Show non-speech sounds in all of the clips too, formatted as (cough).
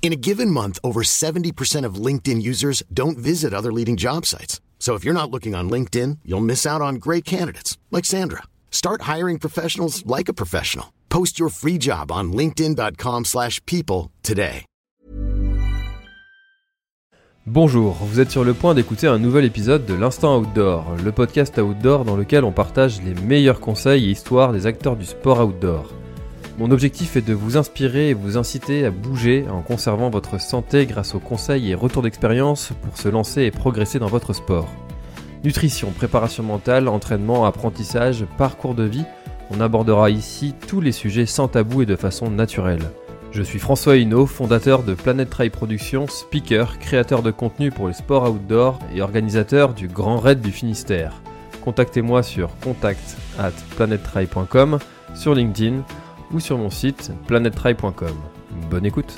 In a given month, over 70% of LinkedIn users don't visit other leading job sites. So if you're not looking on LinkedIn, you'll miss out on great candidates like Sandra. Start hiring professionals like a professional. Post your free job on linkedin.com/people today. Bonjour, vous êtes sur le point d'écouter un nouvel épisode de l'Instant Outdoor, le podcast outdoor dans lequel on partage les meilleurs conseils et histoires des acteurs du sport outdoor. Mon objectif est de vous inspirer et vous inciter à bouger en conservant votre santé grâce aux conseils et retours d'expérience pour se lancer et progresser dans votre sport. Nutrition, préparation mentale, entraînement, apprentissage, parcours de vie, on abordera ici tous les sujets sans tabou et de façon naturelle. Je suis François Hinault, fondateur de Planet Trail Productions, speaker, créateur de contenu pour les sports outdoor et organisateur du Grand Raid du Finistère. Contactez-moi sur contact at sur LinkedIn ou sur mon site planettry.com. Bonne écoute.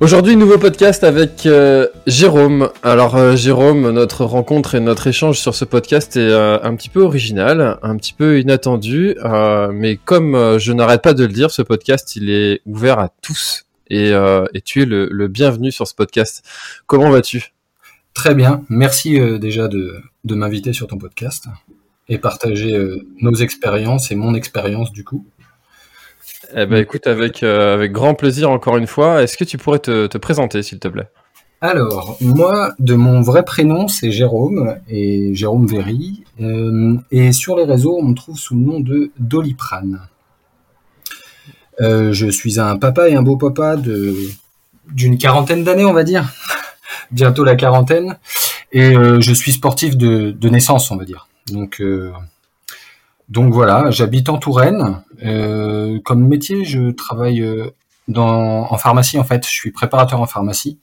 Aujourd'hui, nouveau podcast avec euh, Jérôme. Alors euh, Jérôme, notre rencontre et notre échange sur ce podcast est euh, un petit peu original, un petit peu inattendu, mais comme je n'arrête pas de le dire, ce podcast il est ouvert à tous et, tu es le, bienvenu sur ce podcast. Comment vas-tu? Très bien, merci déjà de, m'inviter sur ton podcast et partager nos expériences et mon expérience du coup. Eh ben écoute, avec euh, avec grand plaisir encore une fois. Est-ce que tu pourrais te, te présenter s'il te plaît? Alors, moi, de mon vrai prénom, c'est Jérôme, et Jérôme Véry, euh, et sur les réseaux, on me trouve sous le nom de Doliprane. Euh, je suis un papa et un beau papa de d'une quarantaine d'années, on va dire, (laughs) bientôt la quarantaine, et je suis sportif de, de naissance, on va dire. Donc, donc voilà, j'habite en Touraine. Euh, comme métier, je travaille euh, dans, en pharmacie en fait. Je suis préparateur en pharmacie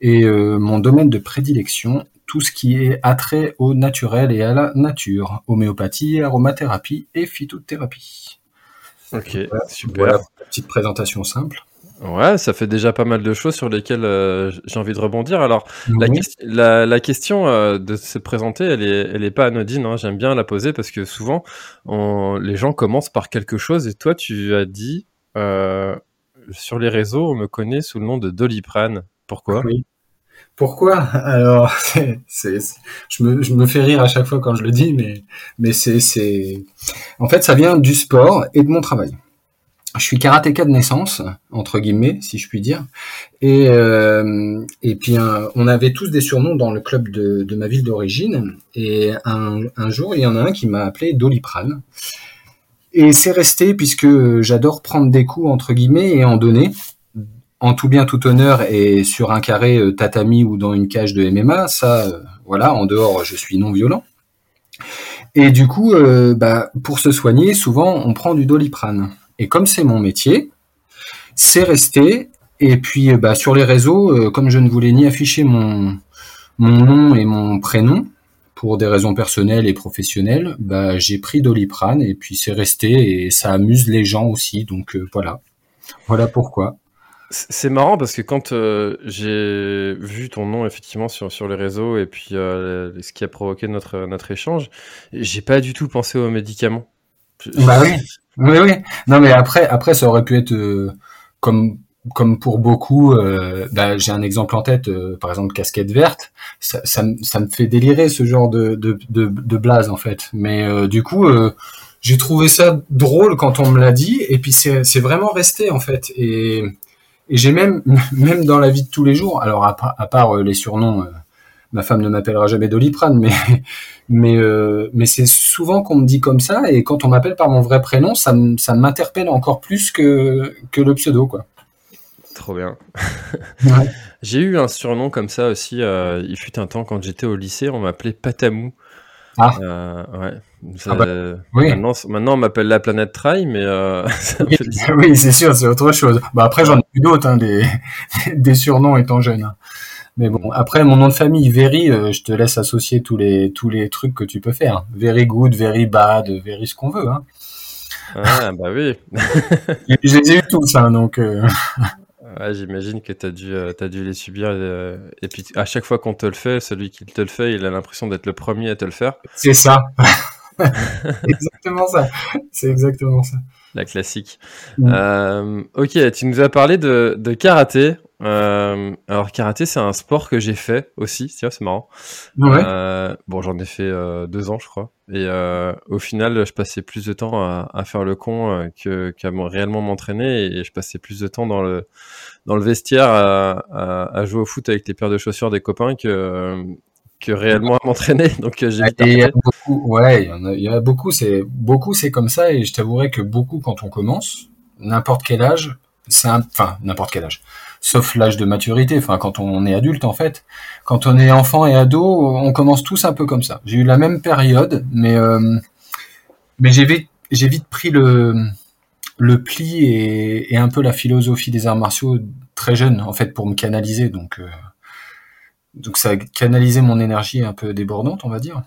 et euh, mon domaine de prédilection, tout ce qui est attrait au naturel et à la nature, homéopathie, aromathérapie et phytothérapie. Ok, Voilà, super. Voilà, petite présentation simple. Ouais, ça fait déjà pas mal de choses sur lesquelles euh, j'ai envie de rebondir. Alors, la, ques- la, la question euh, de se présenter, elle est, elle est pas anodine. hein. J'aime bien la poser parce que souvent, on- les gens commencent par quelque chose et toi, tu as dit euh, sur les réseaux, on me connaît sous le nom de Doliprane. Pourquoi? Oui. Pourquoi? Alors, (laughs) je, me, je me fais rire à chaque fois quand je le dis, mais, mais c'est, c'est, en fait, ça vient du sport et de mon travail. Je suis karatéka de naissance, entre guillemets, si je puis dire. Et, euh, et puis, on avait tous des surnoms dans le club de, ma ville d'origine. Et un, jour, il y en a un qui m'a appelé Doliprane. Et c'est resté puisque j'adore prendre des coups, entre guillemets, et en donner en tout bien tout honneur et sur un carré euh, tatami ou dans une cage de MMA, ça, euh, voilà, en dehors, je suis non violent. Et du coup, bah, pour se soigner, souvent, on prend du doliprane. Et comme c'est mon métier, c'est resté. Et puis, euh, bah, sur les réseaux, euh, comme je ne voulais ni afficher mon, mon nom et mon prénom, pour des raisons personnelles et professionnelles, bah, j'ai pris doliprane et puis c'est resté et ça amuse les gens aussi. Donc euh, voilà, voilà pourquoi. C'est marrant parce que quand euh, j'ai vu ton nom effectivement sur, sur les réseaux et puis euh, ce qui a provoqué notre, notre échange, j'ai pas du tout pensé aux médicaments. Je- Bah oui, oui, oui. Non, mais après, après, ça aurait pu être euh, comme, comme pour beaucoup. euh, bah, j'ai un exemple en tête, euh, par exemple, casquette verte. Ça, ça, me- ça me fait délirer ce genre de, de, de, de blase en fait. Mais euh, du coup, euh, j'ai trouvé ça drôle quand on me l'a dit, et puis c'est, c'est vraiment resté en fait. Et, et j'ai même, (laughs) même dans la vie de tous les jours. Alors à, à part euh, les surnoms. Ma femme ne m'appellera jamais Doliprane, mais (laughs) mais euh, mais c'est souvent qu'on me dit comme ça et quand on m'appelle par mon vrai prénom, ça m'interpelle encore plus que que le pseudo quoi. Trop bien. (laughs) Ouais. J'ai eu un surnom comme ça aussi. euh, il fut un temps quand j'étais au lycée, on m'appelait Patamou. Ah. Euh, ouais. Ah bah, oui. maintenant, maintenant, on m'appelle la planète Trail, mais euh, (laughs) oui, c'est sûr, c'est autre chose. Bah après, j'en ai eu d'autres, hein, des, des surnoms étant jeune. Hein. Mais bon, après mon nom de famille, Very, euh, je te laisse associer tous les tous les trucs que tu peux faire. Very good, very bad, very ce qu'on veut. Hein. Ah bah oui. (laughs) je les ai eu tous, hein, donc. Euh... (laughs) Ouais, j'imagine que tu as, dû, euh, as dû les subir. Euh, et puis à chaque fois qu'on te le fait, celui qui te le fait, il a l'impression d'être le premier à te le faire. C'est ça. (laughs) exactement ça. C'est exactement ça. La classique. Mm. Euh, ok, tu nous as parlé de, de karaté. Euh, alors karaté, c'est un sport que j'ai fait aussi. C'est marrant. Ouais. Euh, bon, j'en ai fait euh, deux ans, je crois. Et euh, au final, je passais plus de temps à, à faire le con que qu'à réellement m'entraîner. Et je passais plus de temps dans le dans le vestiaire à, à, à, jouer au foot avec les paires de chaussures des copains que que réellement à m'entraîner. (laughs) Donc j'ai il y a beaucoup, ouais, il y, en a, il y a beaucoup. C'est beaucoup, c'est comme ça. Et je t'avouerai que beaucoup, quand on commence, n'importe quel âge, c'est enfin n'importe quel âge, sauf l'âge de maturité. Enfin, quand on est adulte, en fait, quand on est enfant et ado, on commence tous un peu comme ça. J'ai eu la même période, mais euh, mais j'ai vite, j'ai vite pris le le pli et, et, un peu la philosophie des arts martiaux très jeune, en fait, pour me canaliser. Donc euh, donc ça a canalisé mon énergie un peu débordante, on va dire.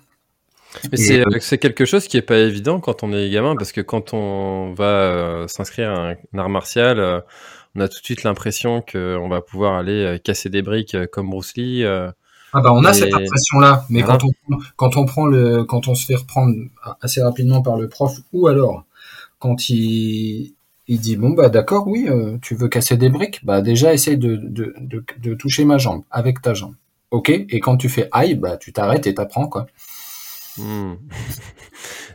Mais euh, c'est quelque chose qui est pas évident quand on est gamin, parce que quand on va euh, s'inscrire à un, art martial, euh, on a tout de suite l'impression qu'on va pouvoir aller casser des briques comme Bruce Lee. ah bah on a cette impression-là, mais quand, on, quand on prend le, quand on se fait reprendre assez rapidement par le prof, ou alors quand il, il dit bon bah d'accord oui tu veux casser des briques bah déjà essaye de, de, de, de toucher ma jambe avec ta jambe ok, et quand tu fais aïe, bah tu t'arrêtes et t'apprends quoi. Hmm.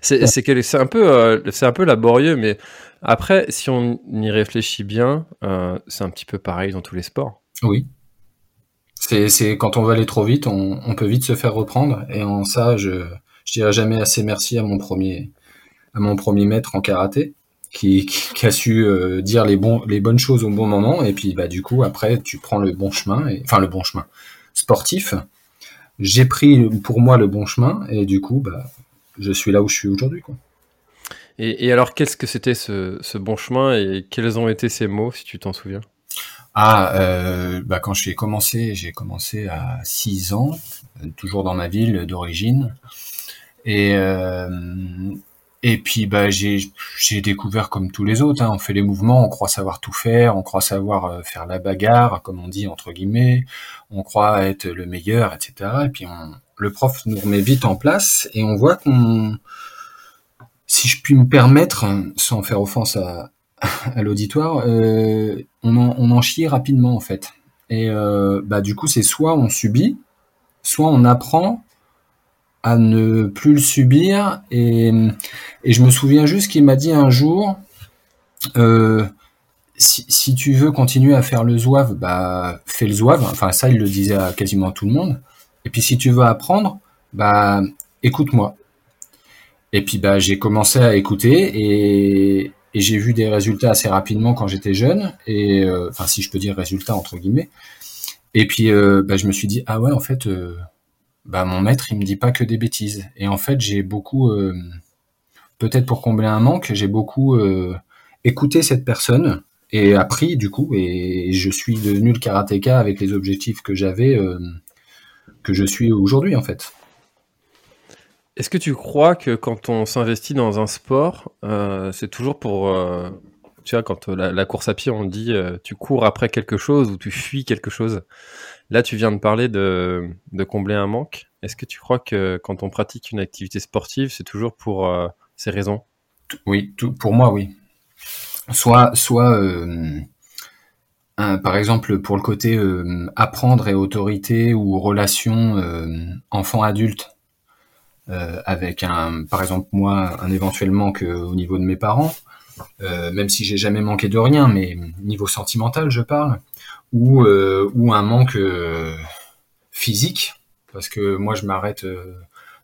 c'est un peu euh, un peu laborieux, mais après si on y réfléchit bien, euh, c'est un petit peu pareil dans tous les sports. Oui. C'est quand on va aller trop vite, on, peut vite se faire reprendre, et en ça, je je dirais jamais assez merci à mon premier à mon premier maître en karaté. Qui, qui, a su euh, dire les bonnes choses au bon moment et puis bah du coup après tu prends le bon chemin et, enfin le bon chemin sportif, j'ai pris pour moi le bon chemin et du coup, bah, je suis là où je suis aujourd'hui. Et, alors, qu'est-ce que c'était ce, bon chemin et quels ont été ces mots, si tu t'en souviens? Ah, euh, bah, quand j'ai commencé, j'ai commencé à 6 ans, toujours dans ma ville d'origine. Et, euh, et puis bah j'ai j'ai découvert comme tous les autres, hein, on fait les mouvements, on croit savoir tout faire, on croit savoir euh, faire la bagarre, comme on dit entre guillemets, on croit être le meilleur, etc. Et puis on, le prof nous remet vite en place et on voit qu'on, si je puis me permettre, sans faire offense à, à l'auditoire, euh, on, en, on en chie rapidement en fait. Et euh, bah du coup c'est soit on subit, soit on apprend à ne plus le subir. Et, et je me souviens juste qu'il m'a dit un jour, euh, si, si, tu veux continuer à faire le zouave, bah fais le zouave. Enfin ça, il le disait à quasiment tout le monde. Et puis si tu veux apprendre, bah écoute-moi. Et puis bah j'ai commencé à écouter et, et j'ai vu des résultats assez rapidement quand j'étais jeune. Et euh, enfin si je peux dire résultats entre guillemets. Et puis euh, bah, je me suis dit ah ouais en fait bah mon maître il me dit pas que des bêtises. Et en fait j'ai beaucoup, euh, peut-être pour combler un manque, j'ai beaucoup euh, écouté cette personne et appris du coup et je suis devenu le karatéka avec les objectifs que j'avais, euh, que je suis aujourd'hui en fait. Est-ce que tu crois que quand on s'investit dans un sport, c'est toujours pour tu vois, quand la, la, course à pied, on dit tu cours après quelque chose ou tu fuis quelque chose. Là, tu viens de parler de, combler un manque. Est-ce que tu crois que quand on pratique une activité sportive, c'est toujours pour euh, ces raisons? Oui, pour moi, oui. Soit, soit euh, par exemple, pour le côté euh, apprendre et autorité ou relation enfant-adulte, avec un, par exemple, moi, un éventuel manque au niveau de mes parents, même si j'ai jamais manqué de rien, mais niveau sentimental, je parle ou, euh, ou un manque euh, physique, parce que moi je m'arrête euh,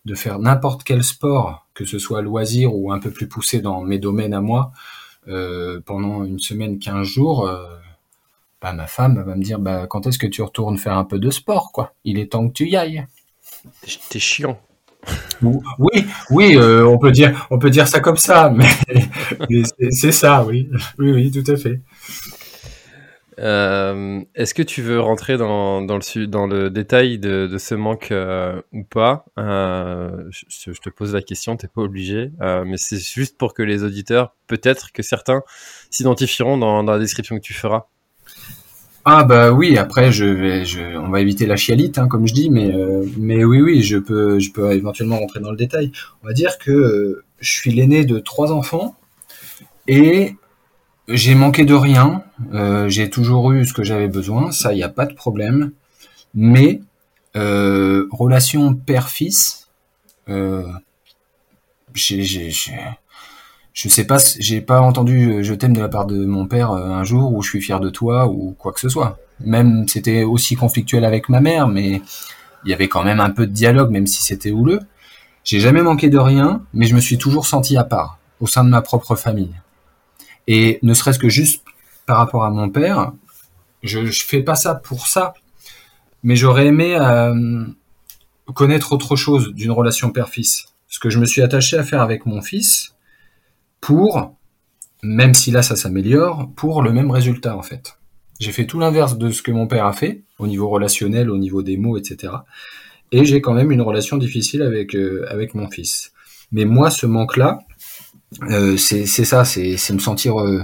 de faire n'importe quel sport, que ce soit loisir ou un peu plus poussé dans mes domaines à moi, pendant une semaine, 15 jours, bah, ma femme va me dire bah, quand est-ce que tu retournes faire un peu de sport quoi? Il est temps que tu y ailles. T'es chiant. Oui, oui, euh, on peut dire, ça comme ça, (laughs) mais, c'est ça, oui, oui, oui, tout à fait. Euh, est-ce que tu veux rentrer dans, le, dans le détail de, ce manque ou pas? Je, te pose la question, t'es pas obligé, mais c'est juste pour que les auditeurs, peut-être que certains s'identifieront dans la description que tu feras. Ah bah oui, après je on va éviter la chialite, hein, comme je dis, mais euh, mais oui oui, je peux, je peux éventuellement rentrer dans le détail. On va dire que euh, je suis l'aîné de trois enfants et j'ai manqué de rien. Euh, j'ai toujours eu ce que j'avais besoin, ça il n'y a pas de problème. Mais relation père-fils, j'ai je sais pas, j'ai pas entendu euh, je t'aime de la part de mon père euh, un jour où je suis fier de toi ou quoi que ce soit. Même c'était aussi conflictuel avec ma mère, mais il y avait quand même un peu de dialogue, même si c'était houleux. J'ai jamais manqué de rien, mais je me suis toujours senti à part, au sein de ma propre famille. Et ne serait-ce que juste par rapport à mon père, je, je fais pas ça pour ça, mais j'aurais aimé euh, connaître autre chose d'une relation père-fils. Ce que je me suis attaché à faire avec mon fils, pour, même si là ça s'améliore, pour le même résultat en fait. J'ai fait tout l'inverse de ce que mon père a fait, au niveau relationnel, au niveau des mots, etc. Et j'ai quand même une relation difficile avec, euh, avec mon fils. Mais moi, ce manque-là, euh, c'est ça, c'est me sentir euh,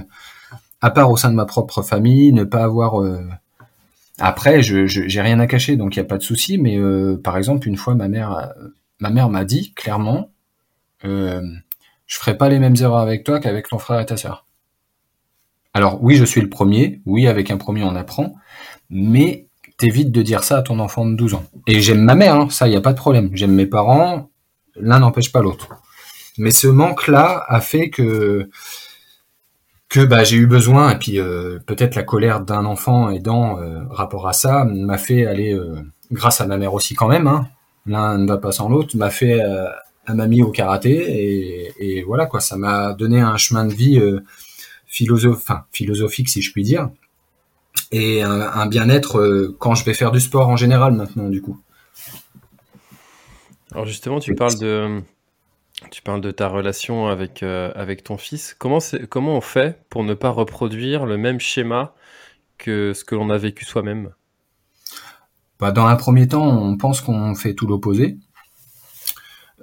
à part au sein de ma propre famille, ne pas avoir... Après, je j'ai rien à cacher, donc il n'y a pas de souci. Mais par exemple, une fois, ma mère ma mère m'a dit clairement, je ferai pas les mêmes erreurs avec toi qu'avec ton frère et ta sœur. Alors oui, je suis le premier, oui, avec un premier on apprend, mais t'évites de dire ça à ton enfant de 12 ans. Et j'aime ma mère, hein, ça, il n'y a pas de problème. J'aime mes parents, l'un n'empêche pas l'autre. Mais ce manque-là a fait que que bah, j'ai eu besoin, et puis euh, peut-être la colère d'un enfant aidant euh, rapport à ça m'a fait aller, euh, grâce à ma mère aussi quand même, hein, l'un ne va pas sans l'autre, m'a fait m'a mis au karaté et, voilà quoi, ça m'a donné un chemin de vie euh, philosophique si je puis dire, et un, bien-être euh, quand je vais faire du sport en général maintenant du coup. Alors justement, tu parles de tu parles de ta relation avec euh, avec ton fils. Comment comment on fait pour ne pas reproduire le même schéma que ce que l'on a vécu soi-même? Bah, dans un premier temps, on pense qu'on fait tout l'opposé.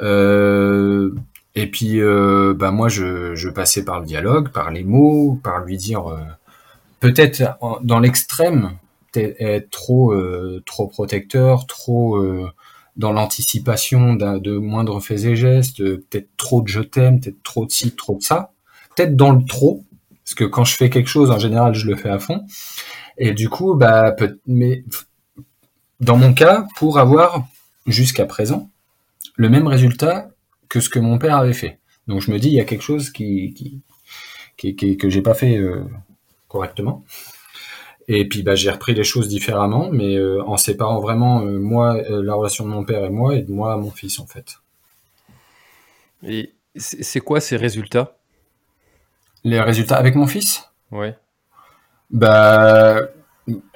Euh, et puis, euh, bah moi, je, je, passais par le dialogue, par les mots, par lui dire, euh, peut-être dans l'extrême, être trop, trop protecteur, trop dans l'anticipation de moindres faits et gestes, peut-être trop de je t'aime, peut-être trop de ci, trop de ça, peut-être dans le trop, parce que quand je fais quelque chose, en général, je le fais à fond. Et du coup, bah, peut, mais dans mon cas, pour avoir jusqu'à présent le même résultat que ce que mon père avait fait. Donc je me dis, il y a quelque chose qui, qui, qui, que j'ai pas fait euh, correctement. Et puis bah, j'ai repris les choses différemment, mais euh, en séparant vraiment euh, moi la relation de mon père et moi et de moi à mon fils en fait. Et c'est quoi ces résultats? Les résultats avec mon fils? Ouais. Bah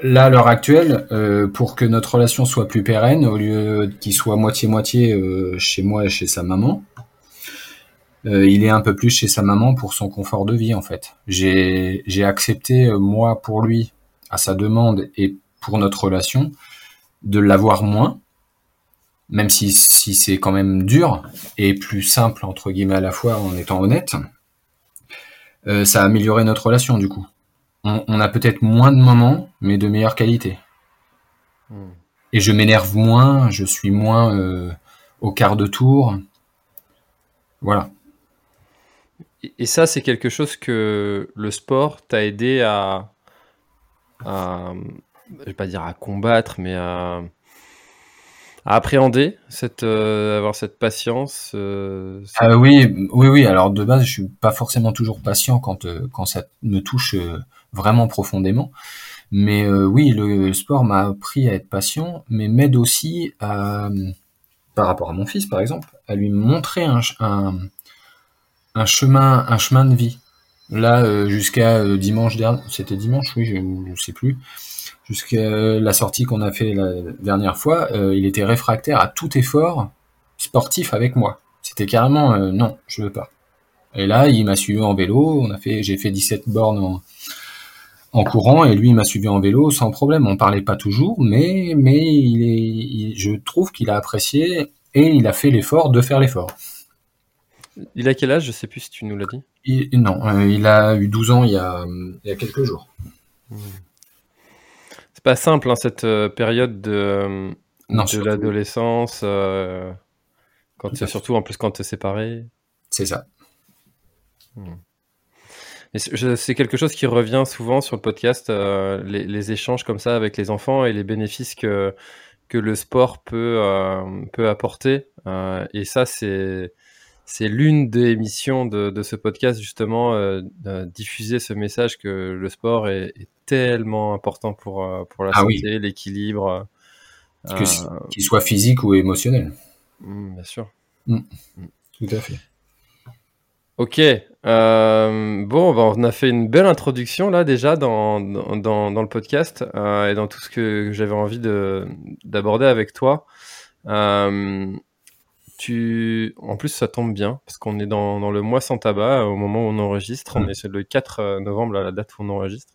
Là, à l'heure actuelle, euh, pour que notre relation soit plus pérenne, au lieu qu'il soit moitié-moitié euh, chez moi et chez sa maman, euh, il est un peu plus chez sa maman pour son confort de vie, en fait. J'ai accepté, moi, pour lui, à sa demande et pour notre relation, de l'avoir moins, même si, si c'est quand même dur et plus simple, entre guillemets, à la fois, en étant honnête. ça a amélioré notre relation, du coup on, a peut-être moins de moments, mais de meilleure qualité. Hmm. Et je m'énerve moins, je suis moins euh, au quart de tour. Voilà. Et ça, c'est quelque chose que le sport t'a aidé à, à, je vais pas dire à combattre, mais à, appréhender, cette, euh, avoir cette patience euh, ah Oui, oui, oui. Alors de base, je suis pas forcément toujours patient quand quand ça me touche vraiment profondément. Mais euh, oui, le sport m'a appris à être patient, mais m'aide aussi à, par rapport à mon fils par exemple, à lui montrer un, un, chemin, un chemin de vie. Là, euh, jusqu'à euh, dimanche dernier, c'était dimanche, oui, je ne sais plus, jusqu'à la sortie qu'on a fait la dernière fois, il était réfractaire à tout effort sportif avec moi. C'était carrément non, je veux pas. Et là, il m'a suivi en vélo. On a fait, j'ai fait 17 bornes en, en courant et lui il m'a suivi en vélo sans problème. On parlait pas toujours, mais mais il est, je trouve qu'il a apprécié et il a fait l'effort de faire l'effort. Il a quel âge? Je sais plus si tu nous l'as dit. non, euh, il a eu 12 ans il y a, il y a quelques jours. Hmm. C'est pas simple hein, cette euh, période de, de l'adolescence, euh, quand surtout en plus quand tu es séparé. C'est ça. Hmm. C'est quelque chose qui revient souvent sur le podcast, euh, les, échanges comme ça avec les enfants et les bénéfices que, que le sport peut, euh, peut apporter. Euh, et ça, c'est c'est l'une des missions de, de, ce podcast, justement, diffuser ce message que le sport est, tellement important pour, pour la ah santé, l'équilibre. Qu'il soit physique ou émotionnel. Mmh, bien sûr. Mmh. Mmh. Tout à fait. Ok, euh, bon, bah, on a fait une belle introduction là déjà dans, dans, dans le podcast euh, et dans tout ce que j'avais envie d'aborder avec toi. Euh, tu, en plus, ça tombe bien parce qu'on est dans, dans, le mois sans tabac au moment où on enregistre. On est le 4 novembre, à la date où on enregistre.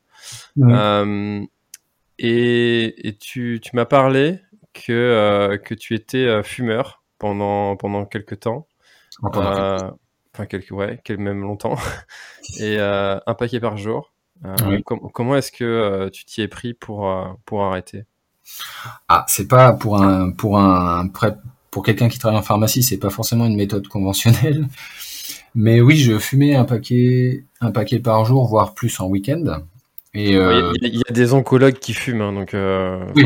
et, et, tu, tu m'as parlé que, que tu étais fumeur pendant, pendant quelques temps. Enfin quelques, ouais, quelques, même longtemps, (laughs) et euh, un paquet par jour. Euh, comment est-ce que euh, tu t'y es pris pour, pour arrêter? Ah, c'est pas pour un pour un pour quelqu'un qui travaille en pharmacie, c'est pas forcément une méthode conventionnelle. (laughs) Mais oui, je fumais un paquet un paquet par jour, voire plus en week-end. Et il, y a, des oncologues qui fument, hein, donc. Oui.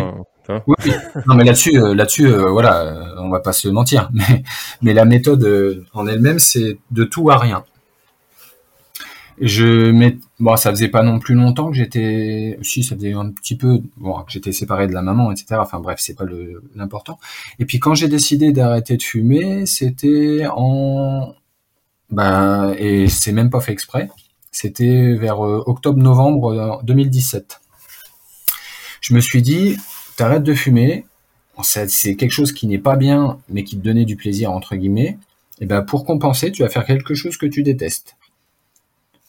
Oui, non, mais là-dessus, euh, là-dessus, euh, voilà, euh, on va pas se mentir. (laughs) Mais, mais la méthode en elle-même, c'est de tout à rien. Je mets, bon, ça faisait pas non plus longtemps que j'étais, si, ça faisait un petit peu, bon, que j'étais séparé de la maman, etc. Enfin bref, c'est pas l'important. Et puis quand j'ai décidé d'arrêter de fumer, c'était en, bah, et c'est même pas fait exprès. C'était vers octobre-novembre 2017. Je me suis dit, t'arrêtes de fumer, c'est quelque chose qui n'est pas bien, mais qui te donnait du plaisir, entre guillemets, et ben pour compenser, tu vas faire quelque chose que tu détestes.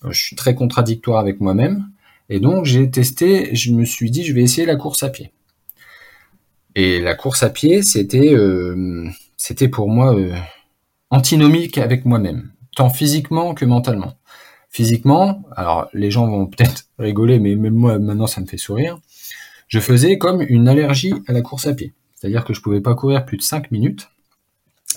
Euh, je suis très contradictoire avec moi-même, et donc j'ai testé, je me suis dit, je vais essayer la course à pied. Et la course à pied, c'était euh, c'était pour moi euh, antinomique avec moi-même, tant physiquement que mentalement. Physiquement, alors les gens vont peut-être (laughs) rigoler, mais même moi maintenant ça me fait sourire je faisais comme une allergie à la course à pied. C'est-à-dire que je pouvais pas courir plus de 5 minutes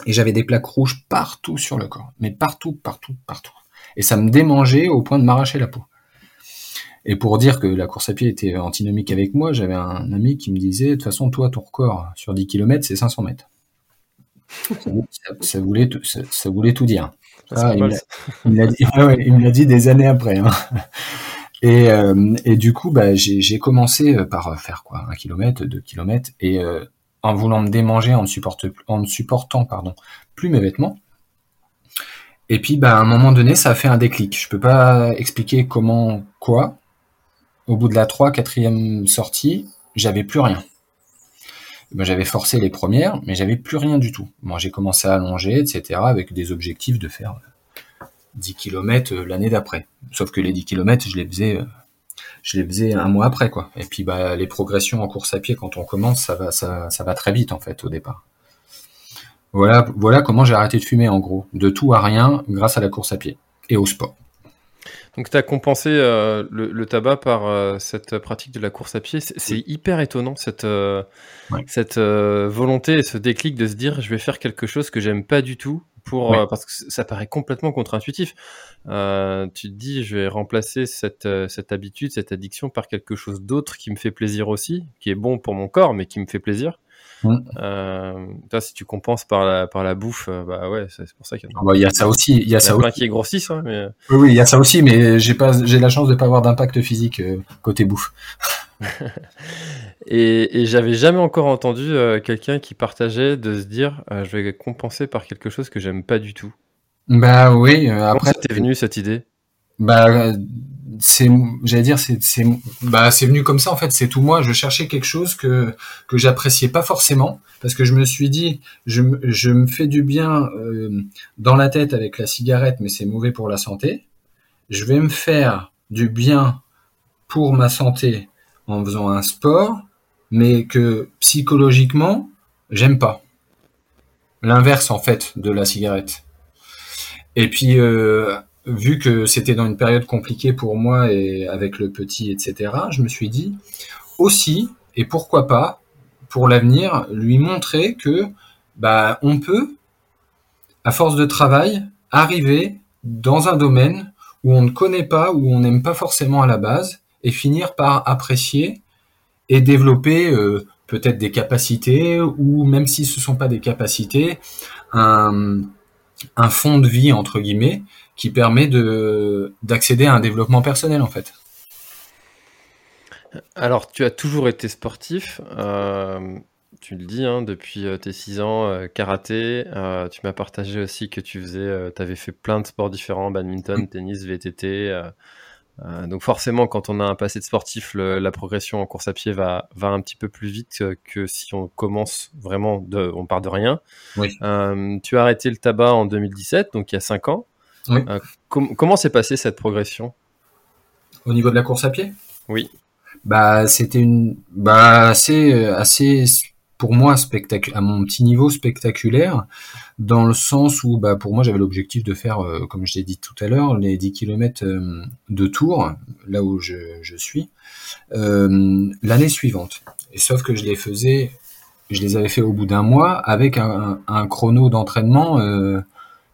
et j'avais des plaques rouges partout sur le corps, mais partout, partout, partout. Et ça me démangeait au point de m'arracher la peau. Et pour dire que la course à pied était antinomique avec moi, j'avais un ami qui me disait, de toute façon, toi, ton record sur 10 km, c'est 500 mètres. Ça, voulait, tout, ça, voulait tout dire. Ah, il, me l'a dit, des années après. Hein. Et, euh, et du coup, bah, j'ai commencé euh, par faire quoi, un kilomètre, deux kilomètres, et euh, en voulant me démanger, en ne, supporte, en ne supportant pardon, plus mes vêtements. Et puis, bah, à un moment donné, ça a fait un déclic. Je peux pas expliquer comment, quoi. Au bout de la 3 quatrième sortie, j'avais plus rien. Ben, j'avais forcé les premières, mais j'avais plus rien du tout. Moi, j'ai commencé à allonger, etc., avec des objectifs de faire 10 km euh, l'année d'après. Sauf que les 10 km, je les faisais euh, je les faisais un mois après quoi. Et puis bah les progressions en course à pied quand on commence, ça va ça va très vite en fait au départ. Voilà voilà comment j'ai arrêté de fumer en gros, de tout à rien grâce à la course à pied et au sport. Donc tu as compensé euh, le, tabac par cette pratique de la course à pied. C'est hyper étonnant cette, cette volonté et ce déclic de se dire je vais faire quelque chose que j'aime pas du tout pour euh, parce que ça paraît complètement contre-intuitif. Euh, tu te dis, je vais remplacer cette, euh, cette habitude, cette addiction par quelque chose d'autre qui me fait plaisir aussi, qui est bon pour mon corps, mais qui me fait plaisir. Euh, si tu compenses par la, par la bouffe, bah ouais, c'est pour ça qu'il y, a... Ah bah, ça aussi. Il y a, ça aussi. qui grossissent, hein, mais... Oui, oui, il y a ça aussi, mais j'ai pas, j'ai la chance de pas avoir d'impact physique côté bouffe. (laughs) Et, j'avais jamais encore entendu euh, quelqu'un qui partageait de se dire euh, je vais compenser par quelque chose que j'aime pas du tout. Bah oui, euh, après. Comment t'es venu cette idée? Bah c'est, j'allais dire, c'est, c'est, bah, c'est venu comme ça en fait. C'est tout moi. Je cherchais quelque chose que que j'appréciais pas forcément parce que je me suis dit, je, je me fais du bien euh, dans la tête avec la cigarette, mais c'est mauvais pour la santé. Je vais me faire du bien pour ma santé en faisant un sport, mais que psychologiquement, j'aime pas. L'inverse en fait de la cigarette. Et puis euh, vu que c'était dans une période compliquée pour moi et avec le petit, etc., je me suis dit aussi, et pourquoi pas, pour l'avenir, lui montrer que bah, on peut, à force de travail, arriver dans un domaine où on ne connaît pas, où on n'aime pas forcément à la base, et finir par apprécier et développer euh, peut-être des capacités, ou même si ce ne sont pas des capacités, un, un fond de vie, entre guillemets, qui permet de d'accéder à un développement personnel en fait. Alors, tu as toujours été sportif, euh, tu le dis, hein, depuis euh, tes 6 ans, euh, karaté. tu m'as partagé aussi que tu faisais, tu avais fait plein de sports différents, badminton, tennis, VTT. donc forcément, quand on a un passé de sportif, la progression en course à pied va, va un petit peu plus vite que si on commence vraiment, de, on part de rien. tu as arrêté le tabac en 2017, donc il y a 5 ans. Euh, comment s'est passée cette progression? Au niveau de la course à pied? Oui. Bah, c'était une, bah, assez, assez, pour moi, spectaculaire, à mon petit niveau spectaculaire, dans le sens où, bah, pour moi, j'avais l'objectif de faire, euh, comme je l'ai dit tout à l'heure, les 10 km euh, de tour, là où je, je suis, l'année suivante. Et sauf que je les faisais, je les avais fait au bout d'un mois avec un, un chrono d'entraînement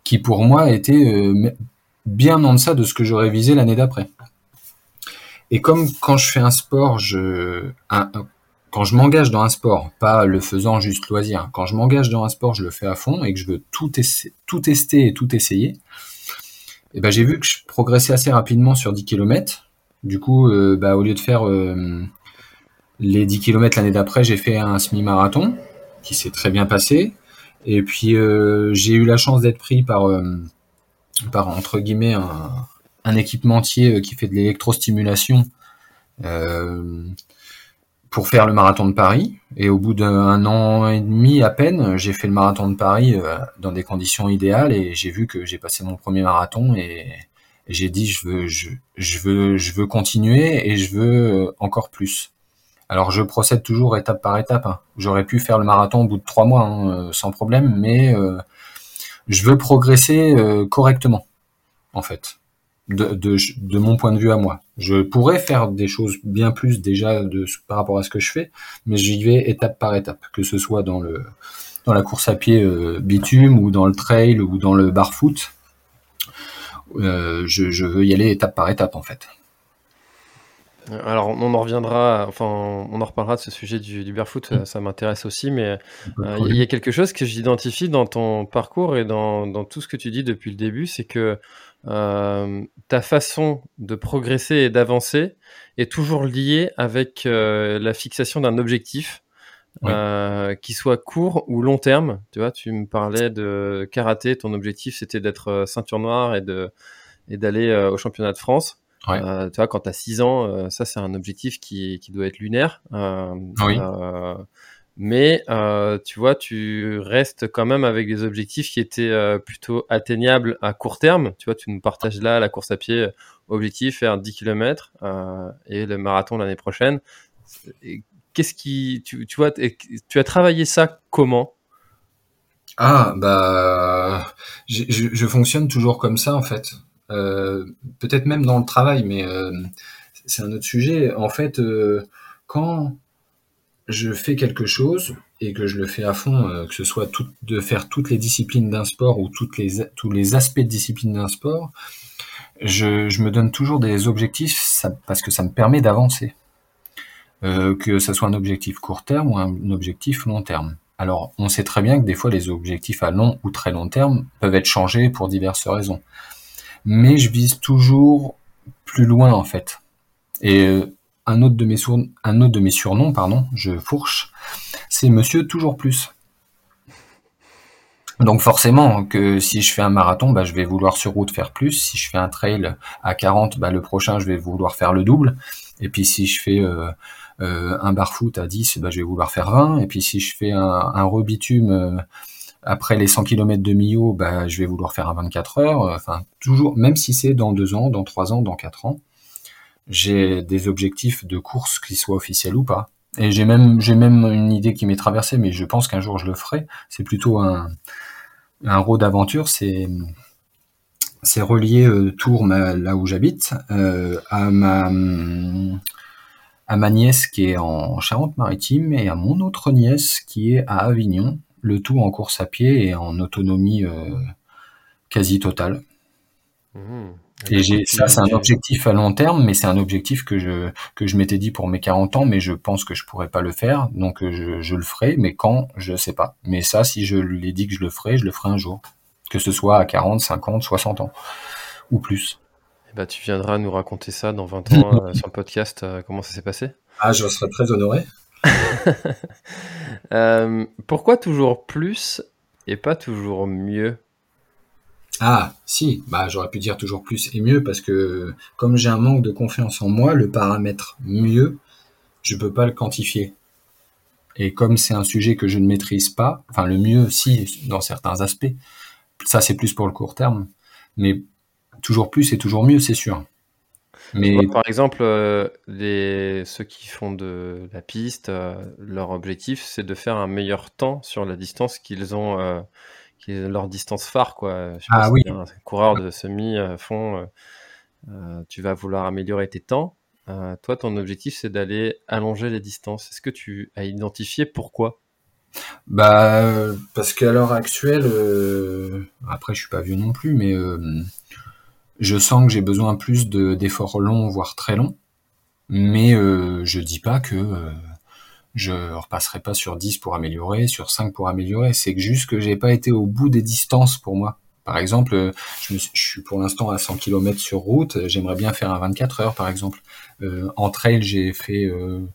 qui pour moi était euh, bien en deçà de ce que j'aurais visé l'année d'après. Et comme quand je fais un sport, je, quand je m'engage dans un sport, pas le faisant juste loisir, quand je m'engage dans un sport, je le fais à fond et que je veux tout, tout tester et tout essayer, et eh ben j'ai vu que je progressais assez rapidement sur 10 km. Du coup, euh, bah, au lieu de faire euh, les 10 km l'année d'après, j'ai fait un semi-marathon qui s'est très bien passé. Et puis euh, j'ai eu la chance d'être pris par, euh, par entre guillemets un, équipementier euh, qui fait de l'électrostimulation pour faire le marathon de Paris. Et au bout d'un an et demi à peine, j'ai fait le marathon de Paris dans des conditions idéales et j'ai vu que j'ai passé mon premier marathon et, j'ai dit je veux je, je, veux je veux continuer et je veux encore plus. Alors je procède toujours étape par étape. Hein. J'aurais pu faire le marathon au bout de trois mois hein, euh, sans problème, mais euh, je veux progresser euh, correctement, en fait, de, mon point de vue à moi. Je pourrais faire des choses bien plus déjà par rapport à ce que je fais, mais j'y vais étape par étape, que ce soit dans le dans la course à pied bitume ou dans le trail ou dans le barfoot. je, je veux y aller étape par étape en fait. Alors, on en reviendra, enfin, on en reparlera de ce sujet du, du barefoot, mm. ça, m'intéresse aussi, mais euh, il y a quelque chose que j'identifie dans ton parcours et dans, tout ce que tu dis depuis le début, c'est que euh, ta façon de progresser et d'avancer est toujours liée avec euh, la fixation d'un objectif. qui soit court ou long terme. Tu vois, tu me parlais de karaté, ton objectif c'était d'être ceinture noire et de et d'aller au championnat de France. Euh, tu vois, quand tu as 6 ans, euh, ça c'est un objectif qui, qui doit être lunaire. Euh, oui. mais tu vois, tu restes quand même avec des objectifs qui étaient plutôt atteignables à court terme. Tu vois, tu nous partages là la course à pied, objectif faire 10 km et le marathon l'année prochaine. Qu'est-ce qui, tu, tu vois, tu as travaillé ça comment? Ah bah, je, je, fonctionne toujours comme ça en fait. Euh, peut-être même dans le travail, mais euh, c'est un autre sujet. En fait, euh, quand je fais quelque chose et que je le fais à fond, que ce soit de faire toutes les disciplines d'un sport ou tous les aspects de discipline d'un sport, je, me donne toujours des objectifs parce que ça me permet d'avancer. Que ce soit un objectif court terme ou un objectif long terme. Alors, on sait très bien que des fois, les objectifs à long ou très long terme peuvent être changés pour diverses raisons mais je vise toujours plus loin en fait. Et euh, un autre de mes, surnoms, pardon, je fourche, c'est Monsieur Toujours Plus. Donc forcément que si je fais un marathon, bah, je vais vouloir sur route faire plus. Si je fais un trail à 40, bah, le prochain, je vais vouloir faire le double. Et puis si je fais euh, euh, un bar-foot à 10, bah, je vais vouloir faire 20. Et puis si je fais un, un rebitume après les 100 km de Millau, bah, je vais vouloir faire un 24 heures. Enfin, toujours, même si c'est dans 2 ans, dans 3 ans, dans 4 ans, j'ai des objectifs de course qui soient officiels ou pas. Et j'ai même, j'ai même une idée qui m'est traversée, mais je pense qu'un jour je le ferai. C'est plutôt un, un road d'aventure, c'est c'est relier euh, Tours, là où j'habite, euh, à ma à ma nièce qui est en Charente-Maritime et à mon autre nièce qui est à Avignon, le tout en course à pied et en autonomie euh, quasi totale. Mmh. Et j'ai, ça, c'est un objectif à long terme, mais c'est un objectif que je, que je m'étais dit pour mes 40 ans, mais je pense que je pourrais pas le faire, donc euh, je, je le ferai, mais quand, je sais pas. Mais ça, si je l'ai dit que je le ferai, je le ferai un jour. Que ce soit à 40, 50, 60 ans, ou plus. Et eh bah, ben, tu viendras nous raconter ça dans 20 ans (laughs) euh, sur le podcast, euh, comment ça s'est passé? Ah, je serais très honoré. (laughs) pourquoi toujours plus et pas toujours mieux? Ah, si, bah j'aurais pu dire toujours plus et mieux parce que comme j'ai un manque de confiance en moi, le paramètre mieux, je peux pas le quantifier. Et comme c'est un sujet que je ne maîtrise pas, enfin le mieux, si, dans certains aspects, ça c'est plus pour le court terme, mais toujours plus et toujours mieux, c'est sûr. Mais par exemple, euh, les, ceux qui font de la piste, euh, leur objectif c'est de faire un meilleur temps sur la distance qu'ils ont euh, qui est leur distance phare. Quoi. ah oui. Un coureur de semi-fond, euh, euh, tu vas vouloir améliorer tes temps. Toi, ton objectif, c'est d'aller allonger les distances. Est-ce que tu as identifié pourquoi? Bah, parce qu'à l'heure actuelle, après, je suis pas vieux non plus, mais je sens que j'ai besoin plus d'efforts longs, voire très longs. Mais je dis pas que je repasserai pas sur 10 pour améliorer, sur 5 pour améliorer. C'est juste que j'ai pas été au bout des distances pour moi. Par exemple, je, suis pour l'instant à 100 km sur route. J'aimerais bien faire un 24 heures, par exemple. Euh, en trail, j'ai fait euh,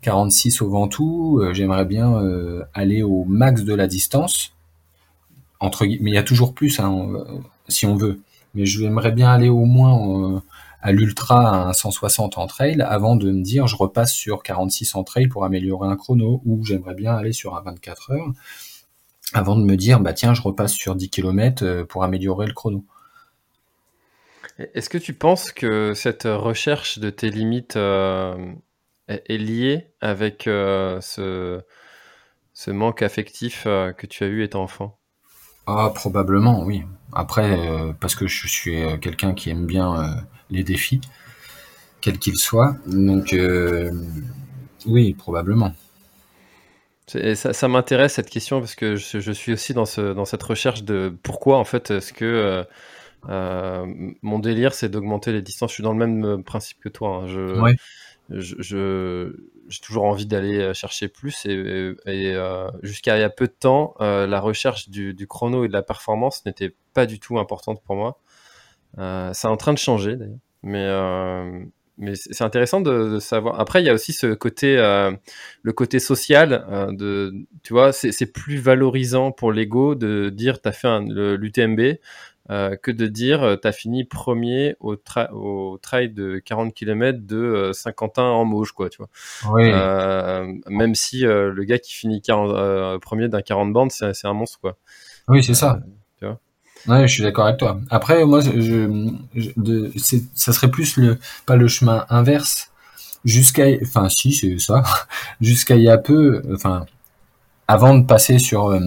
46 au Ventoux. Euh, j'aimerais bien euh, aller au max de la distance. Mais il y a toujours plus, hein, si on veut. Mais j'aimerais bien aller au moins à l'ultra à 160 en trail avant de me dire je repasse sur 46 en trail pour améliorer un chrono ou j'aimerais bien aller sur un 24 heures avant de me dire bah tiens je repasse sur 10 km euh, pour améliorer le chrono. Est-ce que tu penses que cette recherche de tes limites euh, est liée avec euh, ce, manque affectif que tu as eu étant enfant? Ah probablement oui. Après parce que je suis quelqu'un qui aime bien les défis, quels qu'ils soient. Donc, euh, oui, probablement. Ça, m'intéresse cette question parce que je, suis aussi dans, ce, dans cette recherche de pourquoi en fait est-ce que euh, euh, mon délire c'est d'augmenter les distances. Je suis dans le même principe que toi. Hein. Je, j'ai toujours envie d'aller chercher plus et, jusqu'à il y a peu de temps, la recherche du, du, chrono et de la performance n'était pas du tout importante pour moi. Euh, c'est en train de changer d'ailleurs. Mais, euh, mais c'est intéressant de, savoir. Après, il y a aussi ce côté, euh, le côté social. de, tu vois, c'est plus valorisant pour l'ego de dire tu as fait l'UTMB que de dire tu as fini premier au, au trail de 40 km de Saint-Quentin en Mauge, quoi, tu vois. même si le gars qui finit 40, premier d'un 40 bandes, c'est un monstre, quoi. Oui, c'est ça. Ouais, je suis d'accord avec toi. Après, moi, je, de, ça serait plus le, pas le chemin inverse. Jusqu'à, enfin, si, c'est ça. (laughs) Jusqu'à il y a peu, enfin, avant de passer sur, euh,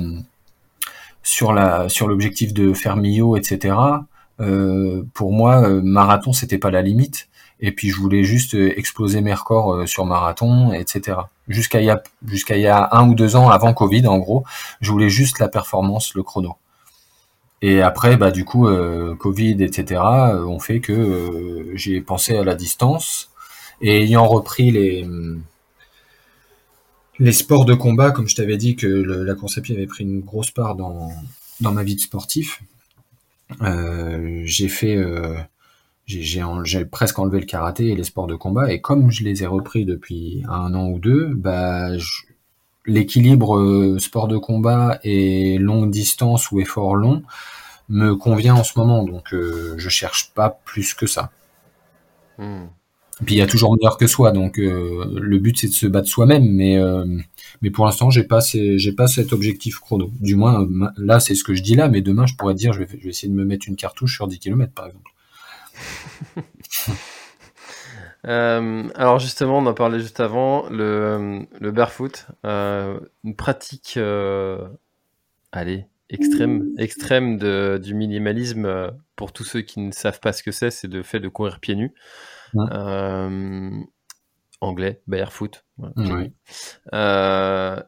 sur la, sur l'objectif de faire Millau, etc. Euh, pour moi, euh, marathon, c'était pas la limite. Et puis, je voulais juste exploser mes records sur marathon, etc. Jusqu'à il y a, jusqu'à il y a un ou deux ans avant Covid, en gros, je voulais juste la performance, le chrono. Et après, bah, du coup, euh, Covid, etc., euh, ont fait que euh, j'ai pensé à la distance. Et ayant repris les, les sports de combat, comme je t'avais dit que la course à pied avait pris une grosse part dans, dans ma vie de sportif, j'ai fait, j'ai presque enlevé le karaté et les sports de combat. Et comme je les ai repris depuis un an ou deux, bah, l'équilibre sport de combat et longue distance ou effort long me convient en ce moment, donc je cherche pas plus que ça. Hmm. Puis il y a toujours meilleur que soi, donc euh, le but c'est de se battre soi-même, mais euh, mais pour l'instant j'ai pas pas cet objectif chrono. Du moins là c'est ce que je dis là, mais demain je pourrais dire je vais, je vais essayer de me mettre une cartouche sur 10 km par exemple. (laughs) Euh, alors justement, on en parlait juste avant, le, le barefoot, une pratique, allez, extrême, extrême de, du minimalisme pour tous ceux qui ne savent pas ce que c'est, c'est le fait de courir pieds nus. Euh, anglais, barefoot. Euh,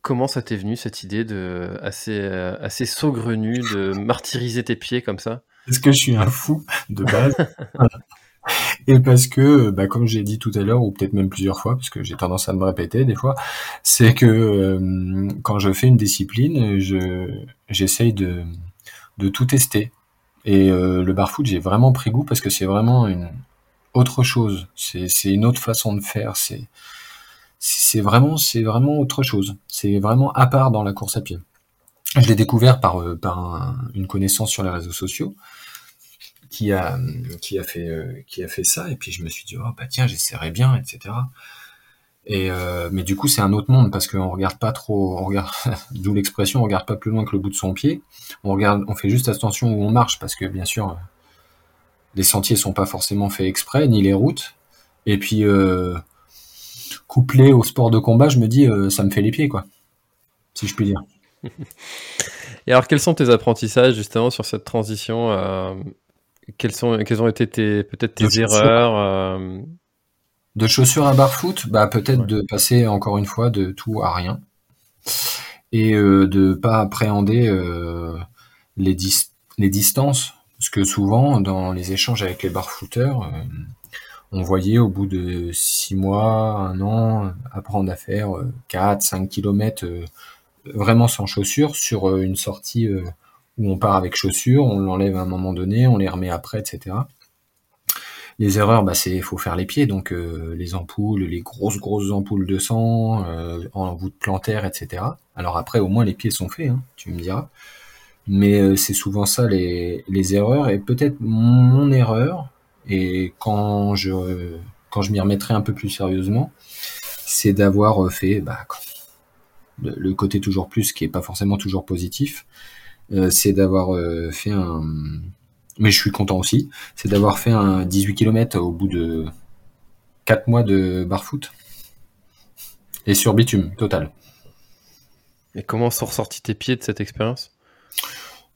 comment ça t'est venu cette idée de assez, euh, assez saugrenue de martyriser tes pieds comme ça? Parce que je suis un fou de base. (laughs) Et parce que, bah, comme j'ai dit tout à l'heure, ou peut-être même plusieurs fois, parce que j'ai tendance à me répéter des fois, c'est que quand je fais une discipline, je j'essaye de, de tout tester. Et le barfoot, j'ai vraiment pris goût parce que c'est vraiment une, autre chose. C'est une autre façon de faire. C'est vraiment vraiment autre chose. C'est vraiment à part dans la course à pied. Je l'ai découvert par euh, une connaissance sur les réseaux sociaux qui a qui a fait euh, qui a fait ça et puis je me suis dit oh bah tiens j'essaierai bien etc. Et euh, mais du coup c'est un autre monde parce qu'on regarde pas trop, (laughs) d'où l'expression on regarde pas plus loin que le bout de son pied. On fait juste attention où on marche parce que bien sûr les sentiers sont pas forcément faits exprès, ni les routes. Et puis euh, couplé au sport de combat, je me dis euh, ça me fait les pieds quoi, si je puis dire. (laughs) Et alors quels sont tes apprentissages justement sur cette transition euh, quelles, sont, quelles ont été tes peut-être tes erreurs De chaussures à barfoot, bah peut-être de passer encore une fois de tout à rien. Et de pas appréhender les, les distances parce que souvent, dans les échanges avec les barfooteurs, euh, on voyait au bout de six mois, un an, apprendre à faire 4, euh, 5 km euh, vraiment sans chaussures sur une sortie où on part avec chaussures, on l'enlève à un moment donné, on les remet après, etc. Les erreurs, bah, c'est faut faire les pieds, donc les ampoules, les grosses grosses ampoules de sang, en voûte plantaire, etc. Alors après, au moins les pieds sont faits, hein, tu me diras. Mais euh, c'est souvent ça les, les erreurs. Et peut-être mon erreur et quand je quand je m'y remettrai un peu plus sérieusement, c'est d'avoir euh, fait bah, le, côté toujours plus qui est pas forcément toujours positif, euh, c'est d'avoir fait un mais je suis content aussi, c'est d'avoir fait un 18 km au bout de 4 mois de barfoot et sur bitume total. Et comment sont ressortis tes pieds de cette expérience?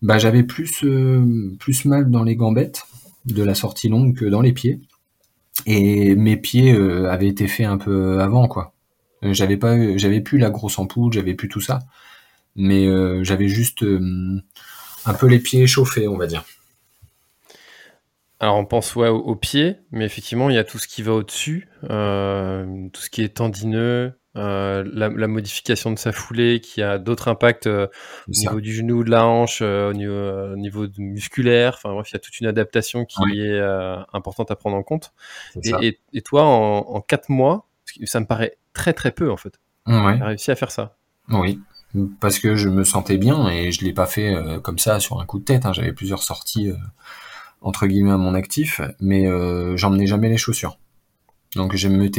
Bah, j'avais plus, euh, plus mal dans les gambettes de la sortie longue que dans les pieds. Et mes pieds euh, avaient été faits un peu avant, quoi. Euh, j'avais pas, j'avais plus la grosse ampoule, j'avais plus tout ça, mais j'avais juste un peu les pieds chauffés, on va dire. Alors on pense ouais, aux, pieds, mais effectivement il y a tout ce qui va au-dessus, tout ce qui est tendineux, euh, la, modification de sa foulée qui a d'autres impacts euh, au niveau du genou, de la hanche, euh, au niveau, musculaire. Enfin bref, il y a toute une adaptation qui est importante à prendre en compte. Et, toi, en, quatre mois, ça me paraît très très peu en fait. Ouais. Tu as réussi à faire ça. Oui, parce que je me sentais bien et je l'ai pas fait comme ça sur un coup de tête. Hein. J'avais plusieurs sorties entre guillemets à mon actif, mais j'emmenais jamais les chaussures. Donc je me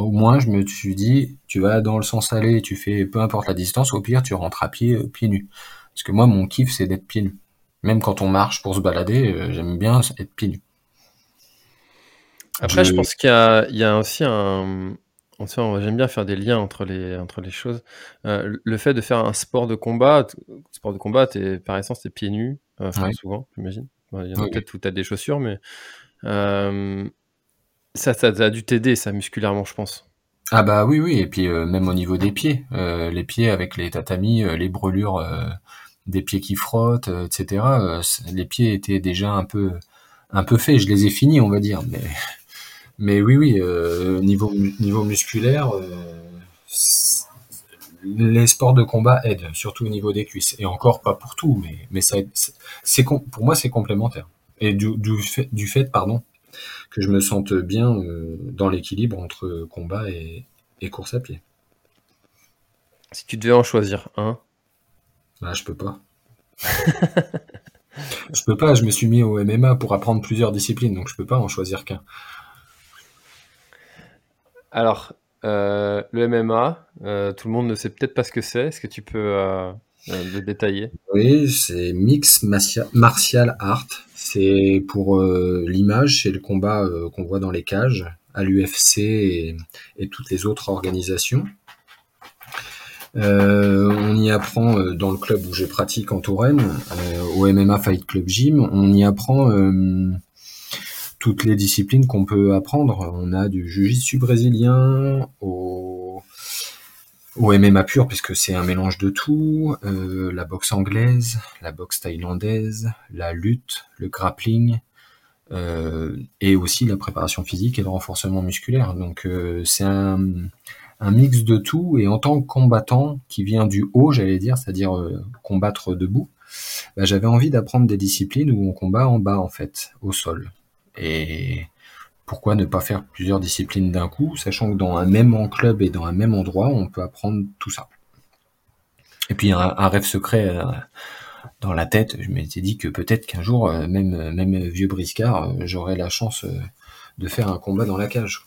au moins je me suis dit, tu vas dans le sens aller et tu fais peu importe la distance, au pire tu rentres à pied, euh, pieds nus. Parce que moi mon kiff c'est d'être pieds nus. Même quand on marche pour se balader, euh, j'aime bien être pieds nus. Après je, pense qu'il y, a, aussi un... J'aime bien faire des liens entre les, entre les choses. Euh, le fait de faire un sport de combat, sport de combat, es, par essence, t'es pieds nus, souvent, j'imagine. Il y en a peut-être où tu as des chaussures, mais ça, ça, a dû t'aider, ça, musculairement, je pense. Ah bah oui, oui, et puis euh, même au niveau des pieds, euh, les pieds avec les tatamis, euh, les brûlures des pieds qui frottent, etc. les pieds étaient déjà un peu, un peu faits. Je les ai finis, on va dire, mais, mais oui, oui, niveau niveau musculaire, les sports de combat aident, surtout au niveau des cuisses, et encore pas pour tout, mais mais ça, c'est pour moi c'est complémentaire. Et du, fait, pardon, que je me sente bien euh, dans l'équilibre entre combat et, course à pied. Si tu devais en choisir un. Bah, je peux pas. (laughs) je peux pas, je me suis mis au MMA pour apprendre plusieurs disciplines, donc je peux pas en choisir qu'un. Alors, euh, le MMA, euh, tout le monde ne sait peut-être pas ce que c'est. Est-ce que tu peux euh, le détailler Oui, c'est Mix Martial Art. C'est pour l'image, c'est le combat qu'on voit dans les cages à l'UFC et, et, toutes les autres organisations. on y apprend dans le club où je pratique en Touraine, au MMA Fight Club Gym, on y apprend toutes les disciplines qu'on peut apprendre. On a du jiu-jitsu brésilien au, au MMA pur, puisque c'est un mélange de tout, euh, la boxe anglaise, la boxe thaïlandaise, la lutte, le grappling, euh, et aussi la préparation physique et le renforcement musculaire. Donc euh, c'est un, mix de tout, et en tant que combattant qui vient du haut, j'allais dire, c'est-à-dire combattre debout, bah, j'avais envie d'apprendre des disciplines où on combat en bas, en fait, au sol. Et pourquoi ne pas faire plusieurs disciplines d'un coup, sachant que dans un même club et dans un même endroit, on peut apprendre tout ça. Et puis un, rêve secret euh, dans la tête, je m'étais dit que peut-être qu'un jour, euh, même, même vieux briscard, euh, j'aurais la chance de faire un combat dans la cage.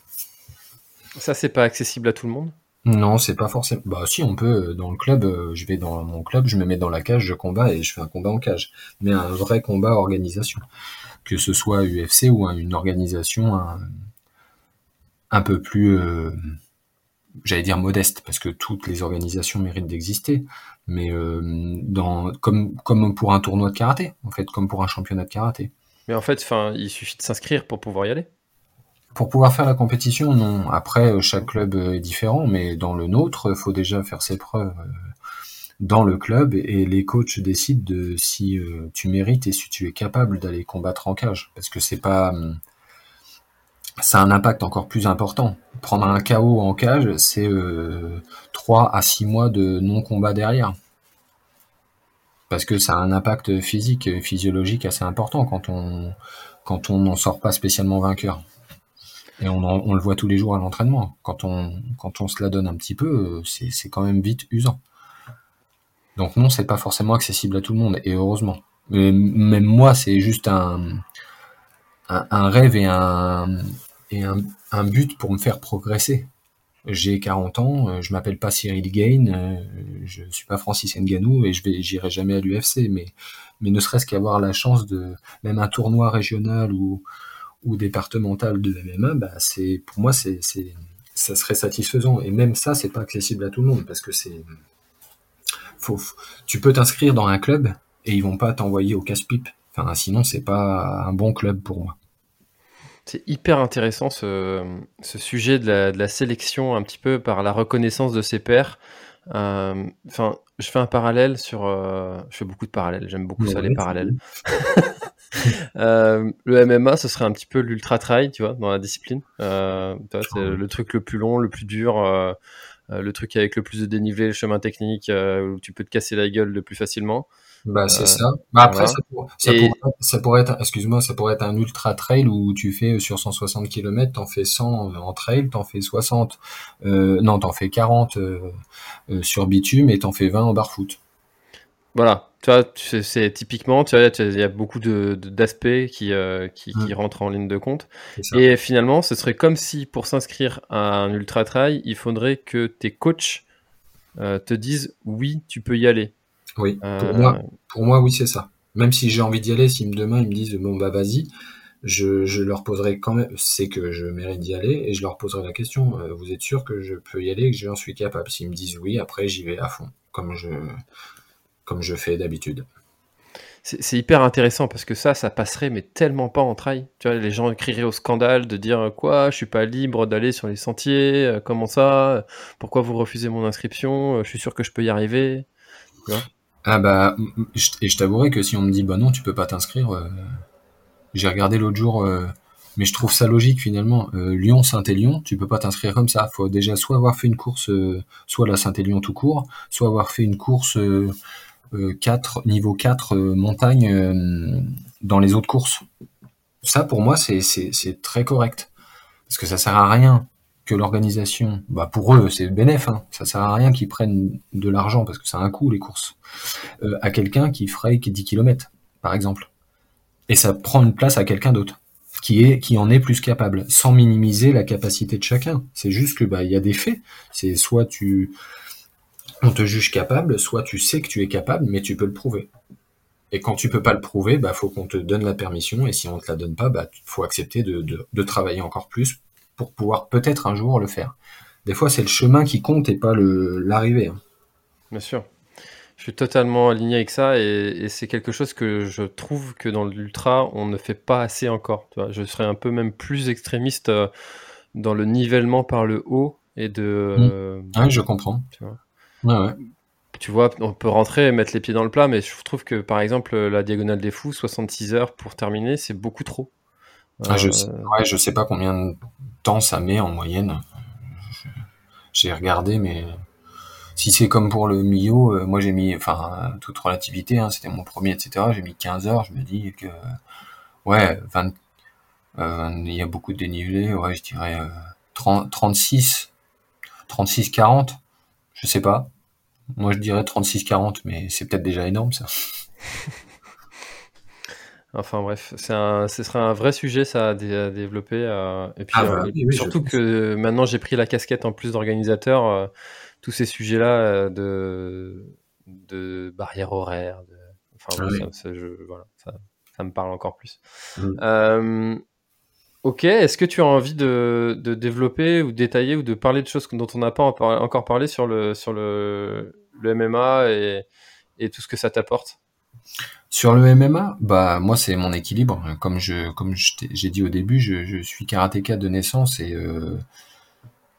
Ça, c'est pas accessible à tout le monde? Non, c'est pas forcément. Bah, si, on peut. Dans le club, je vais dans mon club, je me mets dans la cage, je combats et je fais un combat en cage. Mais un vrai combat organisation que ce soit UFC ou une organisation un, peu plus, euh, j'allais dire modeste, parce que toutes les organisations méritent d'exister, mais euh, dans, comme, comme pour un tournoi de karaté, en fait, comme pour un championnat de karaté. Mais en fait, il suffit de s'inscrire pour pouvoir y aller. Pour pouvoir faire la compétition, non. Après, chaque club est différent, mais dans le nôtre, il faut déjà faire ses preuves dans le club et les coachs décident de si euh, tu mérites et si tu es capable d'aller combattre en cage parce que c'est pas hum, ça a un impact encore plus important. Prendre un KO en cage, c'est euh, 3 à 6 mois de non-combat derrière. Parce que ça a un impact physique physiologique assez important quand on quand on n'en sort pas spécialement vainqueur. Et on, on le voit tous les jours à l'entraînement. Quand on, quand on se la donne un petit peu, c'est quand même vite usant. Donc non, c'est pas forcément accessible à tout le monde, et heureusement. Même moi, c'est juste un, un, rêve et, un, et un, but pour me faire progresser. J'ai 40 ans, euh, je m'appelle pas Cyril Gain, euh, je suis pas Francis Nganou et je vais, j'irai jamais à l'UFC, mais, mais ne serait-ce qu'avoir la chance de, même un tournoi régional ou, ou départemental de MMA, bah c'est, pour moi, c'est, ça serait satisfaisant. Et même ça, c'est pas accessible à tout le monde parce que c'est, tu peux t'inscrire dans un club et ils vont pas t'envoyer au casse-pipe. Enfin, sinon, c'est pas un bon club pour moi. C'est hyper intéressant ce, sujet de la, sélection un petit peu par la reconnaissance de ses pairs. Euh, enfin, je fais un parallèle sur. Euh, je fais beaucoup de parallèles. J'aime beaucoup ça les parallèles. (laughs) Euh, le MMA, ce serait un petit peu l'ultra trail, tu vois, dans la discipline. c'est le truc le plus long, le plus dur euh, le truc avec le plus de dénivelé, le chemin technique, euh, où tu peux te casser la gueule le plus facilement. Bah, c'est euh, ça. Bah, après, ça, pourrait, être, excuse-moi, ça pourrait être un ultra trail où tu fais sur 160 km, t'en fais 100 en trail, t'en fais 60, euh, non, t'en fais 40 sur bitume et t'en fais 20 en barfoot. Voilà, tu vois, c'est typiquement, tu vois, il y a beaucoup d'aspects de, qui, euh, qui, qui, mmh. rentrent en ligne de compte. Et finalement, ce serait comme si pour s'inscrire à un ultra trail, il faudrait que tes coachs euh, te disent oui, tu peux y aller. Oui, pour, euh, moi, pour moi, oui, c'est ça. Même si j'ai envie d'y aller, si demain ils me disent bon bah vas-y, je, je, leur poserai quand même, c'est que je mérite d'y aller et je leur poserai la question. vous êtes sûr que je peux y aller et que j'en suis capable? S'ils me disent oui, après j'y vais à fond, comme je comme je fais d'habitude. C'est hyper intéressant parce que ça, ça passerait mais tellement pas en trail. Tu vois, les gens crieraient au scandale de dire quoi, je suis pas libre d'aller sur les sentiers, euh, comment ça, pourquoi vous refusez mon inscription, euh, je suis sûr que je peux y arriver. ah bah, et je t'avouerai que si on me dit bah non, tu peux pas t'inscrire, euh, j'ai regardé l'autre jour, mais je trouve ça logique finalement. Lyon, Saint-Élion, tu peux pas t'inscrire comme ça. Faut déjà soit avoir fait une course, soit la Saint-Élion tout court, soit avoir fait une course 4, euh, niveau 4 euh, montagne euh, dans les autres courses. Ça, pour moi, c'est très correct. Parce que ça sert à rien que l'organisation, bah pour eux c'est bénéf, hein, ça sert à rien qu'ils prennent de l'argent parce que ça a un coût les courses, à quelqu'un qui ferait 10 km par exemple, et ça prend une place à quelqu'un d'autre qui qui en est plus capable, sans minimiser la capacité de chacun. C'est juste que bah il y a des faits, c'est soit tu on te juge capable, soit tu sais que tu es capable, mais tu peux le prouver. Et quand tu peux pas le prouver, bah faut qu'on te donne la permission, et si on te la donne pas, bah faut accepter de, de, de travailler encore plus pour pouvoir peut-être un jour le faire. Des fois, c'est le chemin qui compte et pas l'arrivée. hein. Bien sûr. Je suis totalement aligné avec ça et, et c'est quelque chose que je trouve que dans l'ultra, on ne fait pas assez encore. Tu vois. Je serais un peu même plus extrémiste euh, dans le nivellement par le haut et de. Mm. euh, Ouais, je comprends. Tu vois. Ouais. tu vois, on peut rentrer et mettre les pieds dans le plat, mais je trouve que par exemple, la diagonale des fous, 66 heures pour terminer, c'est beaucoup trop. Ah, je, Euh, sais, ouais, je sais pas combien de temps ça met en moyenne. J'ai regardé, mais si c'est comme pour le Mio, euh, moi j'ai mis, enfin, toute relativité, hein, c'était mon premier, etc. J'ai mis 15 heures, je me dis que, ouais, 20, euh, il y a beaucoup de dénivelé, ouais, je dirais euh, 30, 36, 36, 40, je sais pas. Moi je dirais 36, 40, mais c'est peut-être déjà énorme ça. (laughs) Enfin bref, un, ce serait un vrai sujet ça à, dé- à développer. euh, et puis Ah, euh, oui, oui, surtout que maintenant j'ai pris la casquette en plus d'organisateur, euh, tous ces sujets-là de, de barrières horaires, de, enfin Ah oui. ça, ça, je- voilà, ça, ça me parle encore plus. Mm. Ok, est-ce que tu as envie de, de développer ou détailler ou de parler de choses dont on n'a pas encore parlé sur le, sur le, le MMA et, tout ce que ça t'apporte Sur le MMA, bah moi c'est mon équilibre. Comme je comme j'ai dit au début, je, suis karatéka de naissance et euh,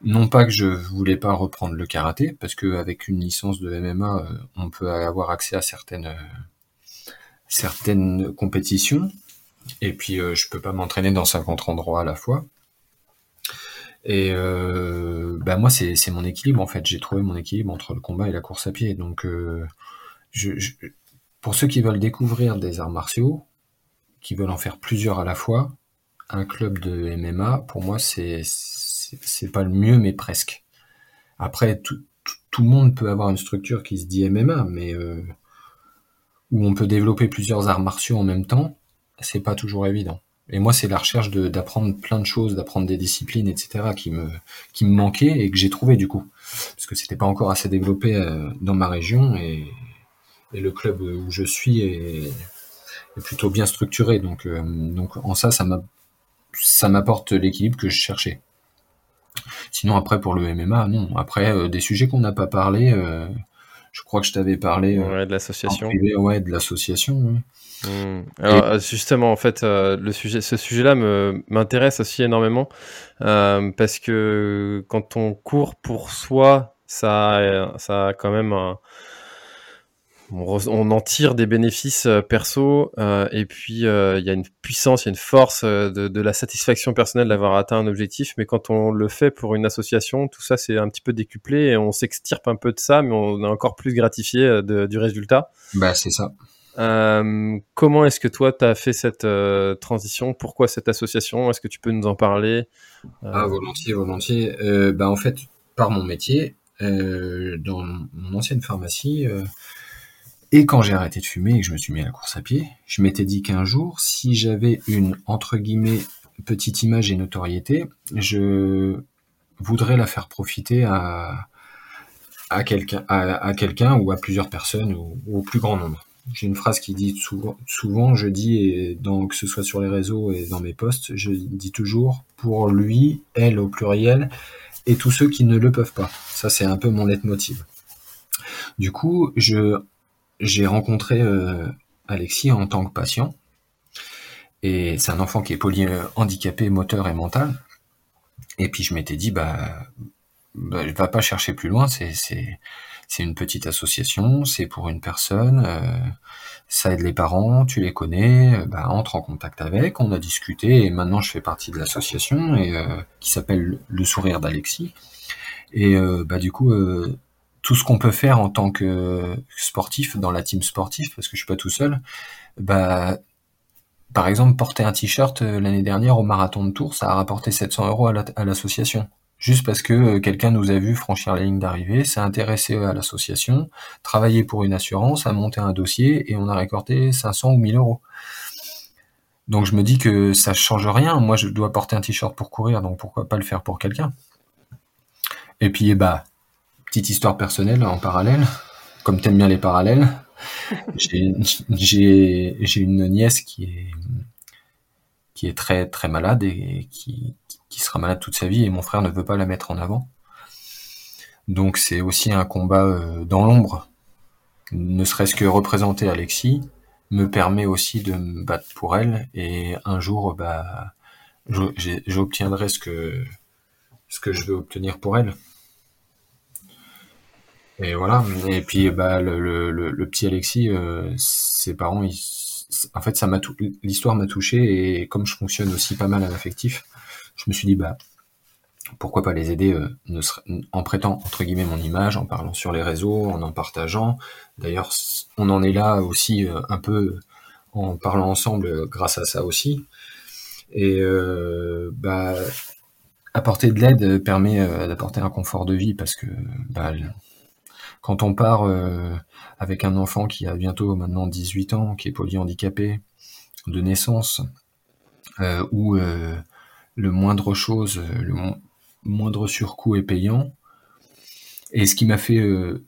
non pas que je voulais pas reprendre le karaté, parce que avec une licence de MMA, euh, on peut avoir accès à certaines euh, certaines compétitions. Et puis je peux pas m'entraîner dans 50 endroits à la fois. Et euh, bah moi c'est mon équilibre en fait. J'ai trouvé mon équilibre entre le combat et la course à pied. Donc euh, je, pour ceux qui veulent découvrir des arts martiaux, qui veulent en faire plusieurs à la fois, un club de MMA, pour moi, c'est pas le mieux, mais presque. Après, tout le monde peut avoir une structure qui se dit MMA, mais euh, où on peut développer plusieurs arts martiaux en même temps, c'est pas toujours évident. Et moi, c'est la recherche d'apprendre plein de choses, d'apprendre des disciplines, etc., qui me qui me manquait et que j'ai trouvé du coup, parce que c'était pas encore assez développé euh, dans ma région et et le club où je suis est, plutôt bien structuré. Donc, euh, donc en ça, ça m'a, ça m'apporte l'équilibre que je cherchais. Sinon, après pour le MMA, non. Après euh, des sujets qu'on n'a pas parlé, je crois que je t'avais parlé euh, ouais, de l'association ouais, de l'association. ouais. Hmm. Alors euh, justement, en fait, euh, le sujet, ce sujet-là me m'intéresse aussi énormément euh, parce que quand on court pour soi, ça, ça a quand même un, on, re- on en tire des bénéfices euh, perso euh, et puis euh, il y a une puissance, il y a une force de, de la satisfaction personnelle d'avoir atteint un objectif. Mais quand on le fait pour une association, tout ça c'est un petit peu décuplé et on s'extirpe un peu de ça, mais on est encore plus gratifié de- du résultat. Bah c'est ça. Euh, comment est-ce que toi, tu as fait cette euh, transition? Pourquoi cette association? Est-ce que tu peux nous en parler? Euh, Ah volontiers, volontiers. Bah en fait, par mon métier, dans mon ancienne pharmacie, et quand j'ai arrêté de fumer et que je me suis mis à la course à pied, je m'étais dit qu'un jour, si j'avais une entre guillemets petite image et notoriété, je voudrais la faire profiter à à quelqu'un à, à ou à plusieurs personnes ou, au plus grand nombre. J'ai une phrase qui dit souvent, souvent je dis, et que ce soit sur les réseaux et dans mes posts, je dis toujours pour lui, elle au pluriel, et tous ceux qui ne le peuvent pas. Ça, c'est un peu mon leitmotiv. Du coup, je j'ai rencontré euh, Alexis en tant que patient, et c'est un enfant qui est poly handicapé moteur et mental. Et puis je m'étais dit, bah, bah, va pas chercher plus loin, c'est c'est c'est une petite association, c'est pour une personne, euh, ça aide les parents, tu les connais, euh, bah, entre en contact avec, on a discuté et maintenant je fais partie de l'association et euh, qui s'appelle Le Sourire d'Alexis. Et euh, bah du coup, tout ce qu'on peut faire en tant que sportif dans la team sportif, parce que je suis pas tout seul, bah par exemple porter un t-shirt euh, l'année dernière au marathon de Tours, ça a rapporté 700 euros à la- à l'association. juste parce que euh, quelqu'un nous a vu franchir la ligne d'arrivée, s'est intéressé à l'association, travaillé pour une assurance, a monté un dossier et on a récolté 500 ou 1000 euros. Donc je me dis que ça change rien. Moi, je dois porter un t-shirt pour courir, donc pourquoi pas le faire pour quelqu'un? Et puis, bah, petite histoire personnelle en parallèle, comme t'aimes bien les parallèles, (laughs) j'ai une nièce qui est qui est très très malade et qui, qui sera malade toute sa vie et mon frère ne veut pas la mettre en avant. Donc c'est aussi un combat euh, dans l'ombre. Ne serait-ce que représenter Alexis me permet aussi de me battre pour elle et un jour bah j'obtiendrai ce que ce que je veux obtenir pour elle. Et voilà. Et puis bah le, petit Alexis, euh, ses parents, en fait ça m'a l'histoire m'a touché et comme je fonctionne aussi pas mal à l'affectif, je me suis dit bah pourquoi pas les aider euh, en prêtant entre guillemets mon image, en parlant sur les réseaux, en en partageant. D'ailleurs, on en est là aussi euh, un peu en parlant ensemble grâce à ça aussi. Et bah apporter de l'aide permet d'apporter un confort de vie parce que bah, quand on part avec un enfant qui a bientôt maintenant 18 ans, qui est polyhandicapé de naissance, euh, où euh, le moindre chose, le moindre surcoût est payant. Et ce qui m'a fait euh,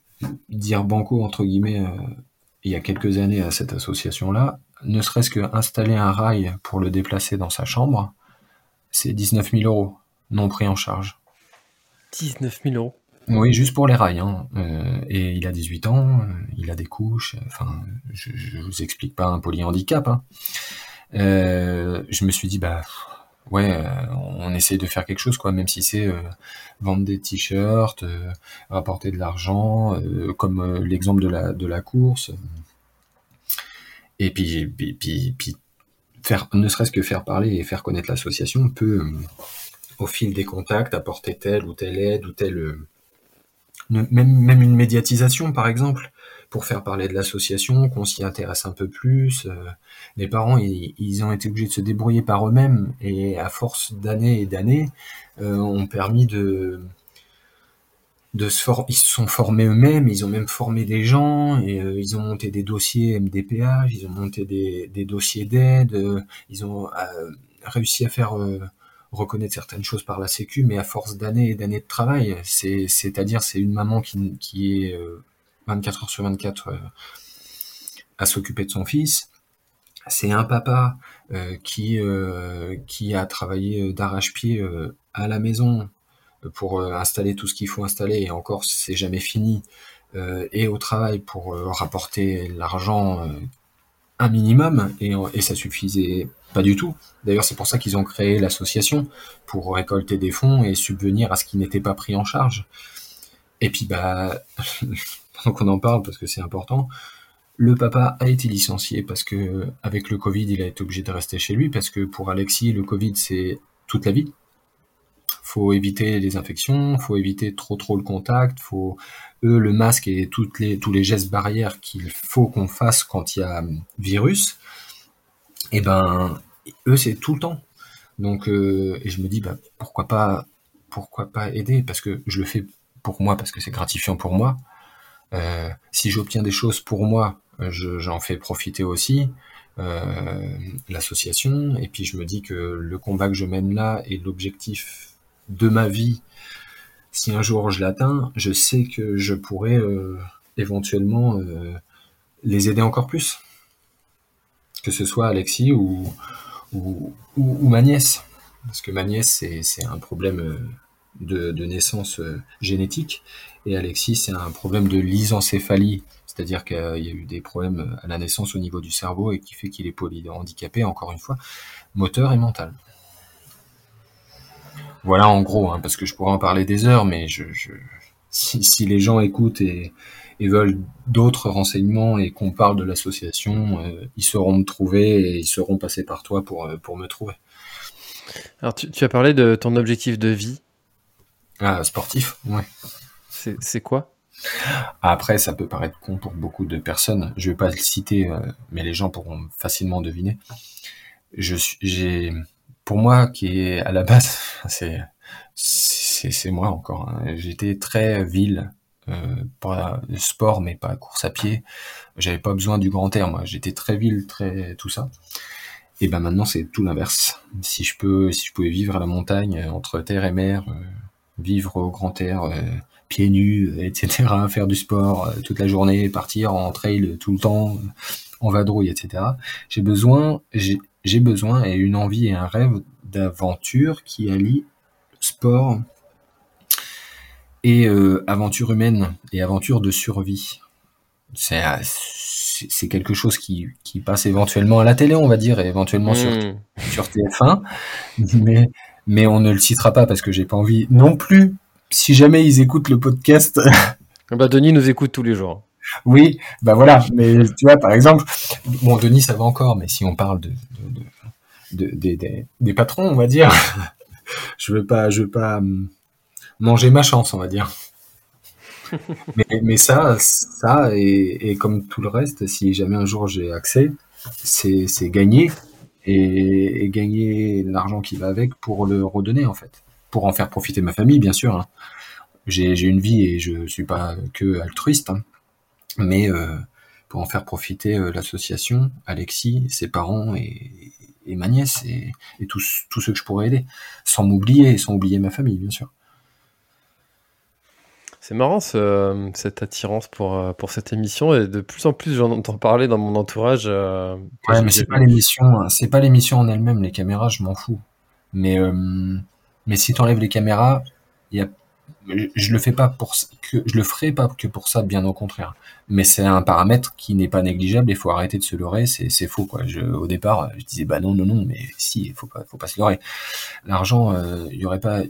dire banco, entre guillemets, il y a quelques années à cette association-là, ne serait-ce qu'installer un rail pour le déplacer dans sa chambre, c'est 19 000 euros, non pris en charge. 19 000 euros oui, juste pour les rails. Hein. Euh, et il a 18 ans, euh, il a des couches. Enfin, je, je vous explique pas un polyhandicap. Hein. Euh, je me suis dit, bah ouais, on essaye de faire quelque chose, quoi, même si c'est vendre des t-shirts, rapporter de l'argent, comme l'exemple de la de la course. Et puis, puis, puis, puis faire, ne serait-ce que faire parler et faire connaître l'association peut, au fil des contacts, apporter telle ou telle aide ou telle même, même une médiatisation par exemple, pour faire parler de l'association, qu'on s'y intéresse un peu plus. Euh, les parents, ils, ont été obligés de se débrouiller par eux-mêmes et à force d'années et d'années, euh, ont permis de de se for ils se sont formés eux-mêmes, ils ont même formé des gens, et euh, ils ont monté des dossiers MDPH, ils ont monté des, des dossiers d'aide, euh, ils ont réussi à faire reconnaître certaines choses par la Sécu, mais à force d'années et d'années de travail. C'est, c'est-à-dire, c'est une maman qui, qui est 24 euh, heures sur 24 euh, à s'occuper de son fils. C'est un papa euh, qui, qui a travaillé d'arrache-pied à la maison pour installer tout ce qu'il faut installer, et encore, c'est jamais fini, et au travail pour rapporter l'argent un minimum, et, ça suffisait pas du tout. D'ailleurs, c'est pour ça qu'ils ont créé l'association, pour récolter des fonds et subvenir à ce qui n'était pas pris en charge. Et puis, bah, (laughs) pendant qu'on en parle, parce que c'est important, le papa a été licencié parce que, avec le Covid, il a été obligé de rester chez lui, parce que pour Alexis, le Covid, c'est toute la vie. Faut éviter les infections, faut éviter trop trop le contact, faut eux le masque et toutes les tous les gestes barrières qu'il faut qu'on fasse quand il y a virus. Et eh ben eux, c'est tout le temps. Donc, euh, et je me dis, bah, pourquoi pas, pourquoi pas aider? Parce que je le fais pour moi, parce que c'est gratifiant pour moi. Euh, si j'obtiens des choses pour moi, j'en fais profiter aussi euh, l'association. Et puis je me dis que le combat que je mène là est l'objectif de ma vie. Si un jour je l'atteins, je sais que je pourrais éventuellement les aider encore plus. Que ce soit Alexis ou, ma nièce. Parce que ma nièce, c'est un problème euh, de, naissance euh, génétique. Et Alexis, c'est un problème de lysencéphalie. C'est-à-dire qu'il y a eu des problèmes à la naissance au niveau du cerveau et qui fait qu'il est polyhandicapé, encore une fois, moteur et mental. Voilà en gros, hein, parce que je pourrais en parler des heures, mais je, si, les gens écoutent et, et veulent d'autres renseignements et qu'on parle de l'association, euh, ils sauront me trouver et ils seront passés par toi pour, euh, pour me trouver. Alors tu, as parlé de ton objectif de vie. Ah, sportif, ouais. C'est quoi? Après, ça peut paraître con pour beaucoup de personnes. Je vais pas le citer, euh, mais les gens pourront facilement deviner. Je j'ai, pour moi, qui est à la base, (laughs) c'est c'est moi encore. Hein. J'étais très ville, euh, pas sport, mais pas course à pied. J'avais pas besoin du grand air, moi. J'étais très ville, très tout ça. Et ben maintenant, c'est tout l'inverse. Si je peux, si je pouvais vivre à la montagne, entre terre et mer, euh, vivre au grand air, euh, pieds nus, etc., (laughs) faire du sport euh, toute la journée, partir en trail tout le temps, en vadrouille, etc. J'ai besoin, j'ai besoin et une envie et un rêve d'aventure qui allie sport et euh, aventure humaine et aventure de survie. C'est c'est quelque chose qui, qui, passe éventuellement à la télé, on va dire, et éventuellement sur, hmm. sur TF1, mais, mais on ne le citera pas parce que j'ai pas envie non plus. Si jamais ils écoutent le podcast. (laughs) bah, Denis nous écoute tous les jours. Oui, bah voilà, mais tu vois, par exemple, bon, Denis, ça va encore, mais si on parle de, de, de, des patrons, on va dire, (laughs) je veux pas, je veux pas hum, manger ma chance, on va dire. (laughs) mais, mais ça, ça et, et, comme tout le reste, si jamais un jour j'ai accès, c'est gagner et, et, gagner l'argent qui va avec pour le redonner en fait, pour en faire profiter ma famille, bien sûr. Hein. J'ai une vie et je suis pas que altruiste, hein. Mais euh, pour en faire profiter euh, l'association, Alexis, ses parents et, et ma nièce et, et tous, tous ceux que je pourrais aider, sans m'oublier et sans oublier ma famille, bien sûr. C'est marrant cette attirance pour, euh, pour cette émission et de plus en plus j'en entends parler dans mon entourage. Euh, ouais, mais c'est pas l'émission, hein. c'est pas l'émission en elle-même, les caméras, je m'en fous. Mais euh, mais si tu enlèves les caméras, y a, je le fais pas pour que je le ferai pas que pour ça, bien au contraire. Mais c'est un paramètre qui n'est pas négligeable. Il faut arrêter de se leurrer, c'est faux quoi. Au départ, je disais bah non non non, mais si, il faut pas faut pas se leurrer. L'argent, il y aurait pas.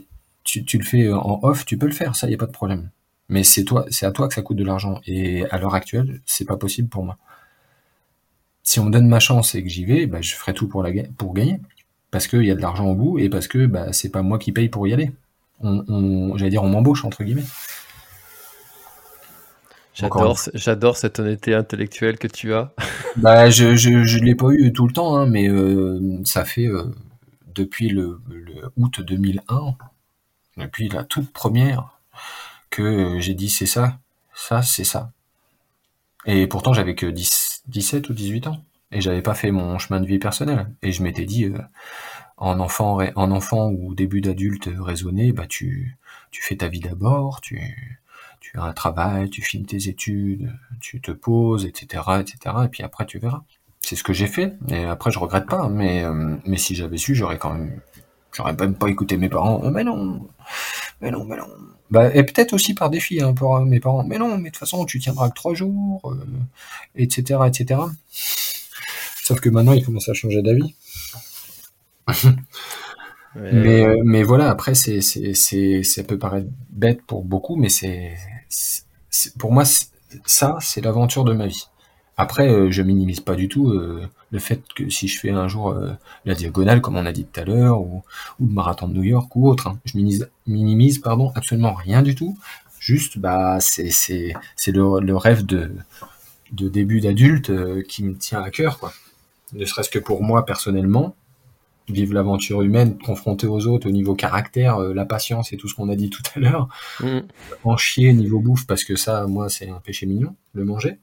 Tu, le fais en off, tu peux le faire, ça y a pas de problème mais c'est toi, c'est à toi que ça coûte de l'argent. Et à l'heure actuelle, c'est pas possible pour moi. Si on me donne ma chance et que j'y vais, bah, je ferai tout pour, pour gagner. Parce qu'il y a de l'argent au bout et parce que bah, c'est pas moi qui paye pour y aller. On, j'allais dire, on m'embauche, entre guillemets. J'adore, j'adore cette honnêteté intellectuelle que tu as. (laughs) bah, je, je, je l'ai pas eu tout le temps, hein, mais euh, ça fait euh, depuis le, le août 2001, depuis la toute première, que euh, j'ai dit c'est ça, ça, c'est ça. Et pourtant, j'avais que 10, 17 ou 18 ans. Et j'avais pas fait mon chemin de vie personnel. Et je m'étais dit, en enfant, en enfant ou début d'adulte raisonné, bah tu, fais ta vie d'abord, tu, tu as un travail, tu filmes tes études, tu te poses, etc., etc. Et puis après, tu verras. C'est ce que j'ai fait. Et après, je regrette pas. Mais, euh, si j'avais su, j'aurais quand même, j'aurais même pas écouté mes parents. Oh, mais non, mais non, mais non. Bah, et peut-être aussi par défi hein, pour mes parents. Mais non, mais de toute façon, tu tiendras que trois jours, etc., euh, etc. Sauf que maintenant, il commence à changer d'avis. Mais, euh, mais voilà, après, c'est, ça peut paraître bête pour beaucoup, mais c'est, pour moi, ça, c'est l'aventure de ma vie. Après, euh, je minimise pas du tout euh, le fait que si je fais un jour la diagonale, comme on a dit tout à l'heure, ou, le marathon de New York ou autre, hein. je minimise, pardon, absolument rien du tout. Juste, bah, c'est le, rêve de de début d'adulte qui me tient à cœur, quoi. Ne serait-ce que pour moi personnellement, vivre l'aventure humaine, confronter aux autres au niveau caractère, la patience et tout ce qu'on a dit tout à l'heure, mmh. en chier niveau bouffe parce que ça, moi, c'est un péché mignon, le manger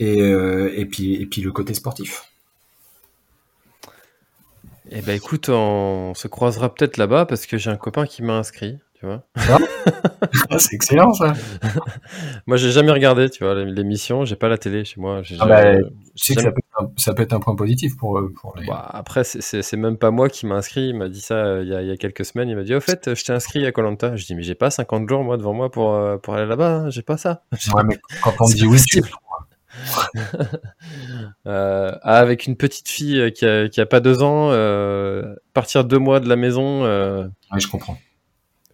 et, euh, et, puis, et puis le côté sportif. Eh ben écoute, on se croisera peut-être là-bas parce que j'ai un copain qui m'a inscrit, tu vois. (laughs) Ah, c'est excellent ça. (laughs) moi, j'ai jamais regardé, tu vois, l'émission. J'ai pas la télé chez moi. Ah bah, sais que ça peut, un, ça peut, être un point positif pour, euh, pour les... bah, après, c'est même pas moi qui m'a inscrit. Il m'a dit ça euh, il y, a, il y, a, quelques semaines. Il m'a dit, au fait, je t'ai inscrit à Colanta. Je dis, mais j'ai pas 50 jours moi devant moi pour, pour aller là-bas. Hein. J'ai pas ça. Ouais, mais quand on (laughs) dit oui, tu, euh, avec une petite fille euh, qui a, qui a pas deux ans, euh, partir deux mois de la maison. Euh, ouais, je comprends.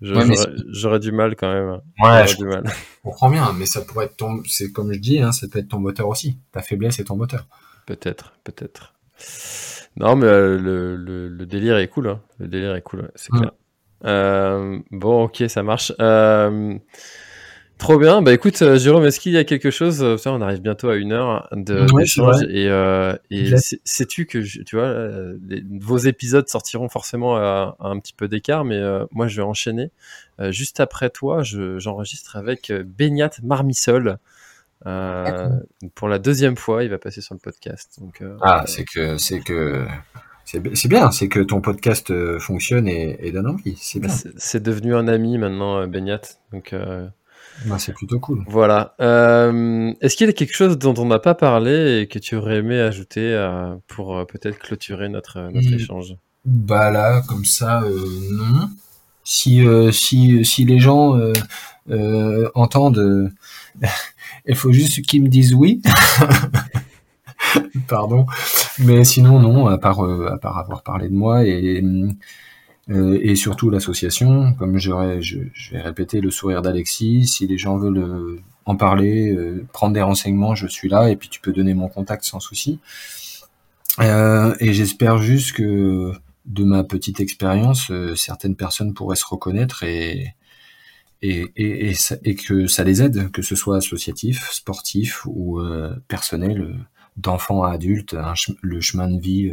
J'aurais du mal quand même. Ouais, je, du mal. (laughs) comprends bien, mais ça pourrait être ton, c'est comme je dis, hein, ça peut être ton moteur aussi. Ta faiblesse est ton moteur. Peut-être, peut-être. Non, mais euh, le, le, le, délire est cool. Hein. Le délire est cool, c'est clair. Euh, bon, ok, ça marche. Euh, Trop bien. Bah écoute, euh, Jérôme, est-ce qu'il y a quelque chose euh, On arrive bientôt à une heure de d'échange et, euh, et sais-tu que tu vois, vos épisodes sortiront forcément à, un petit peu d'écart, mais moi je vais enchaîner. juste après toi, j'enregistre avec Beignat Marmissol. pour la deuxième fois, il va passer sur le podcast. Donc, ah, c'est que c'est que c'est bien, c'est que ton podcast fonctionne et, et donne envie. C'est bien. C'est devenu un ami maintenant, Beignat. Donc bah, c'est plutôt cool. Voilà. Euh, est-ce qu'il y a quelque chose dont on n'a pas parlé et que tu aurais aimé ajouter euh, pour euh, peut-être clôturer notre, notre hmm. échange? Bah là, comme ça, non. Si, si, si les gens entendent, (laughs) il faut juste qu'ils me disent oui. (laughs) Pardon. Mais sinon, non, à part, à part avoir parlé de moi et et surtout l'association, comme je, je, vais répéter le sourire d'Alexis, si les gens veulent euh, en parler, euh, prendre des renseignements, je suis là et puis tu peux donner mon contact sans souci. et j'espère juste que de ma petite expérience, certaines personnes pourraient se reconnaître et, et, et, et, que ça les aide, que ce soit associatif, sportif ou personnel, d'enfant à adulte, le chemin de vie,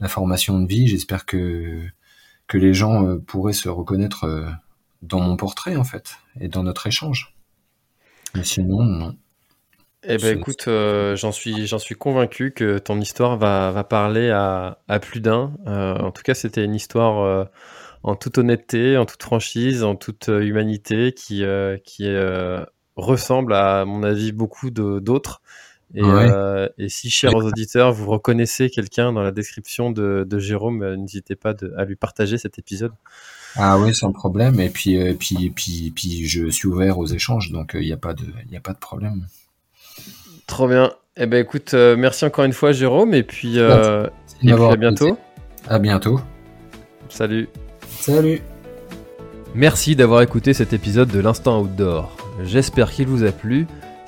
la formation de vie. J'espère que que les gens euh, pourraient se reconnaître euh, dans mon portrait en fait et dans notre échange. Mais sinon, non. Eh ben écoute, euh, j'en suis j'en suis convaincu que ton histoire va, va parler à, à plus d'un. en tout cas, c'était une histoire en toute honnêteté, en toute franchise, en toute humanité qui qui ressemble à, mon avis beaucoup d'autres. Et, euh, et, si, chers auditeurs, vous reconnaissez quelqu'un dans la description de, de Jérôme, euh, n'hésitez pas à lui partager cet épisode. Ah oui, sans problème. Et puis, euh, puis, puis, puis, je suis ouvert aux échanges, donc il n'y a pas de, il a pas de problème. Trop bien. Eh ben, écoute, merci encore une fois, Jérôme, et puis, et puis à bientôt. À bientôt. Salut. Salut. Merci d'avoir écouté cet épisode de l'Instant Outdoor. J'espère qu'il vous a plu.